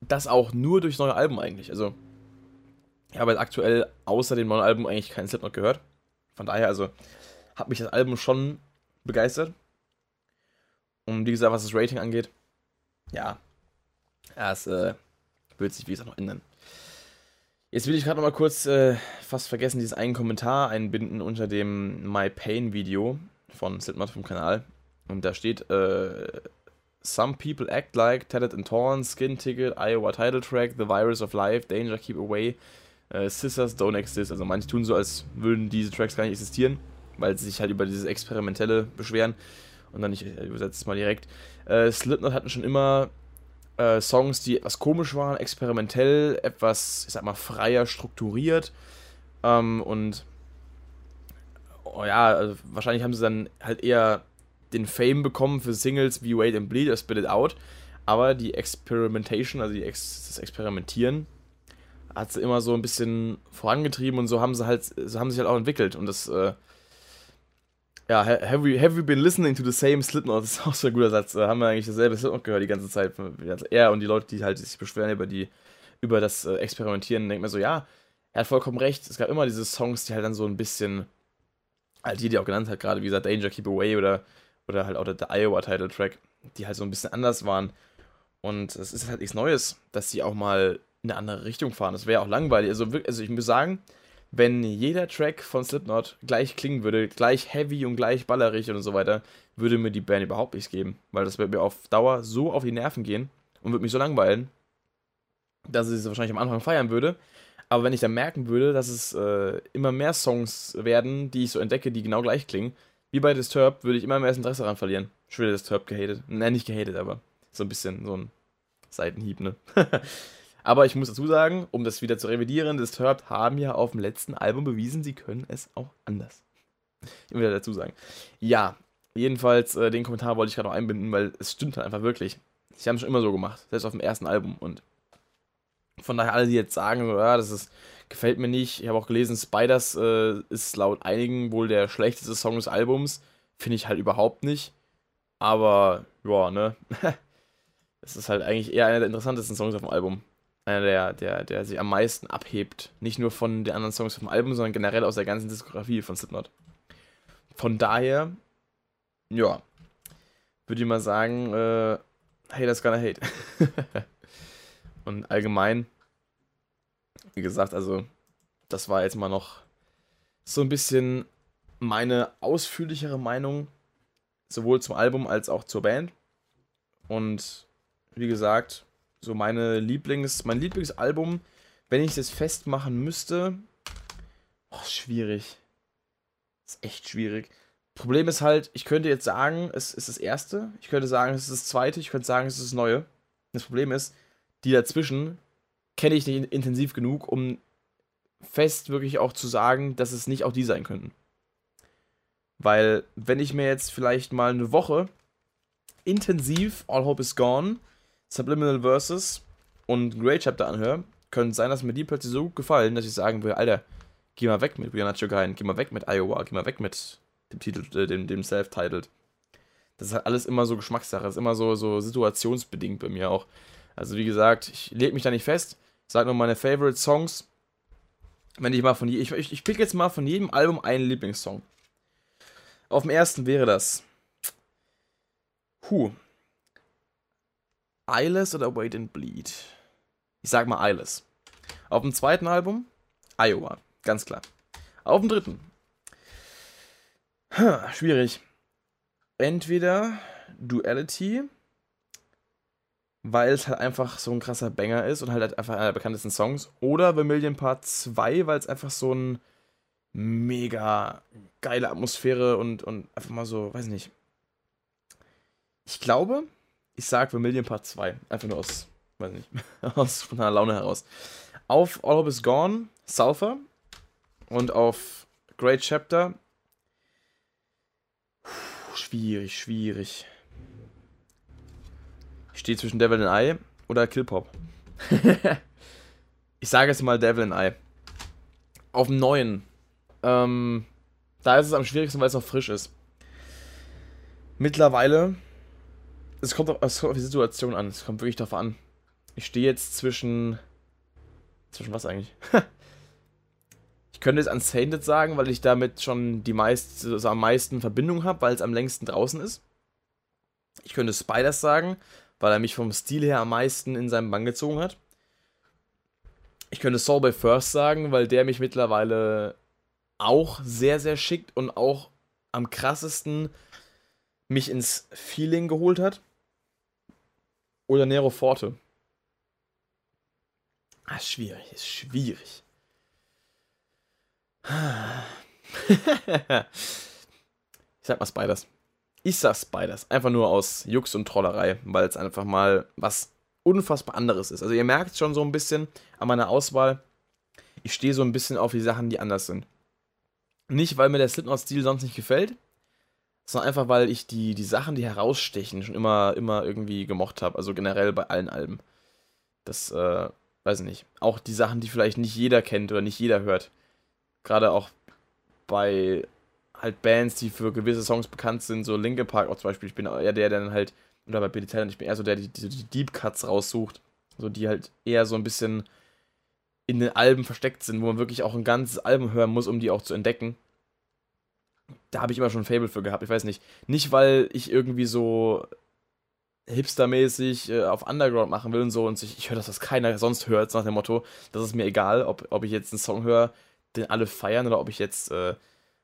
das auch nur durch neue Alben eigentlich. Also, ich habe halt aktuell außer dem neuen Album eigentlich keinen Slipknot gehört. Von daher, also, hat mich das Album schon begeistert. Und wie gesagt, was das Rating angeht, ja, es äh, wird sich wie gesagt noch ändern. Jetzt will ich gerade noch mal kurz äh, fast vergessen, dieses einen Kommentar einbinden unter dem My Pain Video von Slipknot vom Kanal. Und da steht, äh, Some people act like Tatted and Torn, Skin Ticket, Iowa Title Track, The Virus of Life, Danger Keep Away, äh, Scissors Don't Exist. Also manche tun so, als würden diese Tracks gar nicht existieren, weil sie sich halt über dieses Experimentelle beschweren. Und dann, ich übersetze es mal direkt. Äh, Slipknot hatten schon immer äh, Songs, die etwas komisch waren, experimentell, etwas, ich sag mal, freier strukturiert. Ähm, und oh ja, also wahrscheinlich haben sie dann halt eher den Fame bekommen für Singles wie Wait and Bleed oder Spit It Out. Aber die Experimentation, also Ex das Experimentieren, hat sie immer so ein bisschen vorangetrieben und so haben sie halt, so haben sie sich halt auch entwickelt. Und das, äh, ja, have we, have we been listening to the same Slipknot? Das ist auch so ein guter Satz. Da haben wir eigentlich dasselbe Slipknot gehört die ganze Zeit. Er und die Leute, die halt sich beschweren über die, über das äh, Experimentieren, denkt man so, ja, er hat vollkommen recht. Es gab immer diese Songs, die halt dann so ein bisschen, halt die, die auch genannt hat, gerade wie gesagt, Danger Keep Away oder oder halt auch der, der Iowa-Title-Track, die halt so ein bisschen anders waren. Und es ist halt nichts Neues, dass sie auch mal in eine andere Richtung fahren. Das wäre auch langweilig. Also, also ich muss sagen, wenn jeder Track von Slipknot gleich klingen würde, gleich heavy und gleich ballerig und so weiter, würde mir die Band überhaupt nichts geben. Weil das würde mir auf Dauer so auf die Nerven gehen und würde mich so langweilen, dass ich es wahrscheinlich am Anfang feiern würde. Aber wenn ich dann merken würde, dass es äh, immer mehr Songs werden, die ich so entdecke, die genau gleich klingen, wie bei Disturbed würde ich immer mehr das Interesse daran verlieren. Schon wieder Disturbed gehatet. Nein, nicht gehatet, aber so ein bisschen so ein Seitenhieb, ne? aber ich muss dazu sagen, um das wieder zu revidieren, Disturbed haben ja auf dem letzten Album bewiesen, sie können es auch anders. Ich will dazu sagen. Ja, jedenfalls, äh, den Kommentar wollte ich gerade noch einbinden, weil es stimmt halt einfach wirklich. Sie haben es schon immer so gemacht, selbst auf dem ersten Album. Und von daher alle, die jetzt sagen, so, ja, das ist gefällt mir nicht. Ich habe auch gelesen, Spiders äh, ist laut einigen wohl der schlechteste Song des Albums. Finde ich halt überhaupt nicht. Aber, ja, ne. Es ist halt eigentlich eher einer der interessantesten Songs auf dem Album. Einer, der, der, der sich am meisten abhebt. Nicht nur von den anderen Songs dem Album, sondern generell aus der ganzen Diskografie von Slipknot. Von daher, ja, würde ich mal sagen, äh, Haters gonna hate. Und allgemein wie gesagt, also das war jetzt mal noch so ein bisschen meine ausführlichere Meinung, sowohl zum Album als auch zur Band. Und wie gesagt, so meine Lieblings, mein Lieblingsalbum, wenn ich es festmachen müsste, oh, schwierig. Ist echt schwierig. Problem ist halt, ich könnte jetzt sagen, es ist das erste, ich könnte sagen, es ist das zweite, ich könnte sagen, es ist das neue. Das Problem ist, die dazwischen kenne ich nicht intensiv genug, um fest wirklich auch zu sagen, dass es nicht auch die sein könnten. Weil, wenn ich mir jetzt vielleicht mal eine Woche intensiv All Hope is Gone, Subliminal Verses und Great Chapter anhöre, könnte sein, dass mir die plötzlich so gut gefallen, dass ich sagen würde, Alter, geh mal weg mit Brianna Chogain, geh mal weg mit Iowa, geh mal weg mit dem Titel, äh, dem, dem Self-Titled. Das ist halt alles immer so Geschmackssache, ist immer so, so situationsbedingt bei mir auch. Also wie gesagt, ich lege mich da nicht fest. Sag nur meine Favorite Songs. Wenn ich mal von ich, ich, ich pick jetzt mal von jedem Album einen Lieblingssong. Auf dem ersten wäre das. Huh. Eyeless oder Wait and Bleed? Ich sag mal Eyeless. Auf dem zweiten Album Iowa, ganz klar. Auf dem dritten. Hm, schwierig. Entweder Duality weil es halt einfach so ein krasser Banger ist und halt einfach einer der bekanntesten Songs. Oder Vermilion Part 2, weil es einfach so ein mega geile Atmosphäre und, und einfach mal so, weiß nicht. Ich glaube, ich sag Vermilion Part 2. Einfach nur aus, weiß nicht, aus spontaner Laune heraus. Auf All of Is Gone, Sulfur. Und auf Great Chapter. Puh, schwierig, schwierig. Ich stehe zwischen Devil in Eye oder Killpop. ich sage jetzt mal Devil in Eye. Auf dem neuen. Ähm, da ist es am schwierigsten, weil es noch frisch ist. Mittlerweile. Es kommt, auf, es kommt auf die Situation an. Es kommt wirklich darauf an. Ich stehe jetzt zwischen. Zwischen was eigentlich? Ich könnte jetzt Unsainted sagen, weil ich damit schon die meist, also am meisten Verbindung habe, weil es am längsten draußen ist. Ich könnte Spiders sagen, weil er mich vom Stil her am meisten in seinen Bann gezogen hat. Ich könnte Soul by First sagen, weil der mich mittlerweile auch sehr, sehr schickt und auch am krassesten mich ins Feeling geholt hat. Oder Nero Forte. Ah, schwierig, ist schwierig. ich sag mal Spiders. Ich sag Spiders. Einfach nur aus Jux und Trollerei, weil es einfach mal was unfassbar anderes ist. Also ihr merkt schon so ein bisschen an meiner Auswahl, ich stehe so ein bisschen auf die Sachen, die anders sind. Nicht, weil mir der Slipknot-Stil sonst nicht gefällt, sondern einfach, weil ich die, die Sachen, die herausstechen, schon immer, immer irgendwie gemocht habe. Also generell bei allen Alben. Das, äh, weiß ich nicht. Auch die Sachen, die vielleicht nicht jeder kennt oder nicht jeder hört gerade auch bei halt Bands, die für gewisse Songs bekannt sind, so Linkin Park auch zum Beispiel, ich bin eher der, der dann halt, oder bei Billy Talent, ich bin eher so der, der die, die Deep Cuts raussucht, so die halt eher so ein bisschen in den Alben versteckt sind, wo man wirklich auch ein ganzes Album hören muss, um die auch zu entdecken. Da habe ich immer schon ein Fable für gehabt, ich weiß nicht. Nicht, weil ich irgendwie so hipstermäßig äh, auf Underground machen will und so und ich, ich höre das, was keiner sonst hört, nach dem Motto, das ist mir egal, ob, ob ich jetzt einen Song höre, den alle feiern oder ob ich jetzt, äh,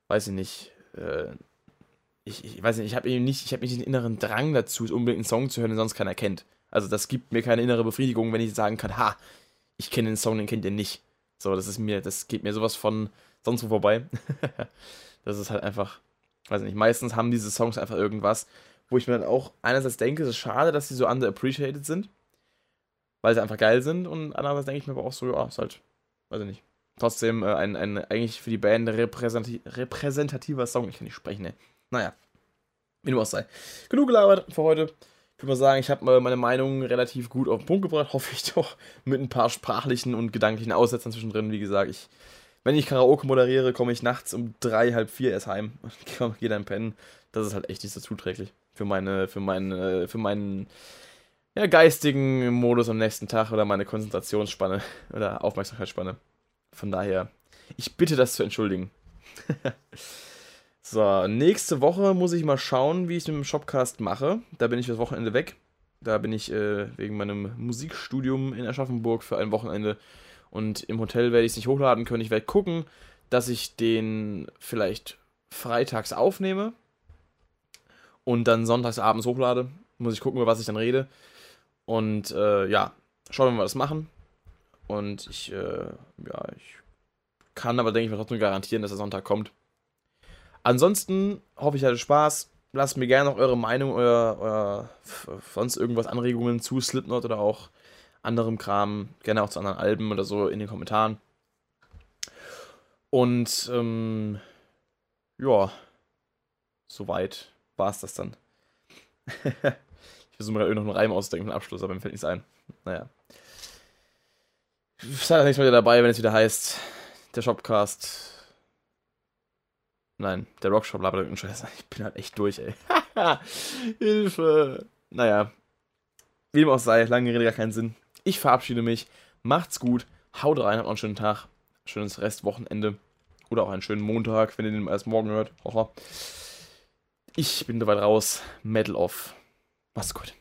weiß ich nicht, äh, ich, ich, weiß nicht, ich habe nicht, ich habe nicht den inneren Drang dazu, unbedingt einen Song zu hören, den sonst keiner kennt. Also das gibt mir keine innere Befriedigung, wenn ich sagen kann, ha, ich kenne den Song, den kennt ihr nicht. So, das ist mir, das geht mir sowas von sonst wo vorbei. das ist halt einfach, weiß nicht, meistens haben diese Songs einfach irgendwas, wo ich mir dann auch einerseits denke, es ist schade, dass sie so underappreciated sind, weil sie einfach geil sind und andererseits denke ich mir aber auch so, ja, ist halt, weiß ich nicht, trotzdem äh, ein, ein eigentlich für die Band repräsentati repräsentativer Song. Ich kann nicht sprechen, ne? Naja. Wie du auch sei. Genug gelabert für heute. Ich würde mal sagen, ich habe meine Meinung relativ gut auf den Punkt gebracht. Hoffe ich doch. Mit ein paar sprachlichen und gedanklichen Aussetzern zwischendrin. Wie gesagt, ich, wenn ich Karaoke moderiere, komme ich nachts um drei, halb vier erst heim und gehe dann pennen. Das ist halt echt nicht so zuträglich für meine, für meine, für meinen ja, geistigen Modus am nächsten Tag oder meine Konzentrationsspanne oder Aufmerksamkeitsspanne. Von daher, ich bitte das zu entschuldigen. so, nächste Woche muss ich mal schauen, wie ich mit dem Shopcast mache. Da bin ich das Wochenende weg. Da bin ich äh, wegen meinem Musikstudium in Aschaffenburg für ein Wochenende. Und im Hotel werde ich es nicht hochladen können. Ich werde gucken, dass ich den vielleicht freitags aufnehme und dann sonntags abends hochlade. Muss ich gucken, über was ich dann rede. Und äh, ja, schauen wir mal, was wir machen. Und ich, äh, ja, ich kann aber, denke ich mal, trotzdem garantieren, dass der Sonntag kommt. Ansonsten hoffe ich, hatte Spaß. Lasst mir gerne noch eure Meinung, euer, euer sonst irgendwas, Anregungen zu Slipknot oder auch anderem Kram, gerne auch zu anderen Alben oder so in den Kommentaren. Und ähm, ja, soweit war es das dann. ich versuche mir gerade noch einen Reim auszudenken, einen Abschluss, aber mir fällt nichts ein. Naja. Seid nächstes Mal wieder dabei, wenn es wieder heißt, der Shopcast. Nein, der Rockshop labert irgendeinen Scheiß. Ich bin halt echt durch, ey. Hilfe. Naja. Wie dem auch sei, lange Rede gar keinen Sinn. Ich verabschiede mich. Macht's gut. Haut rein, habt noch einen schönen Tag. Schönes Restwochenende. Oder auch einen schönen Montag, wenn ihr den erst morgen hört. Ich bin soweit raus. Metal off. Mach's gut.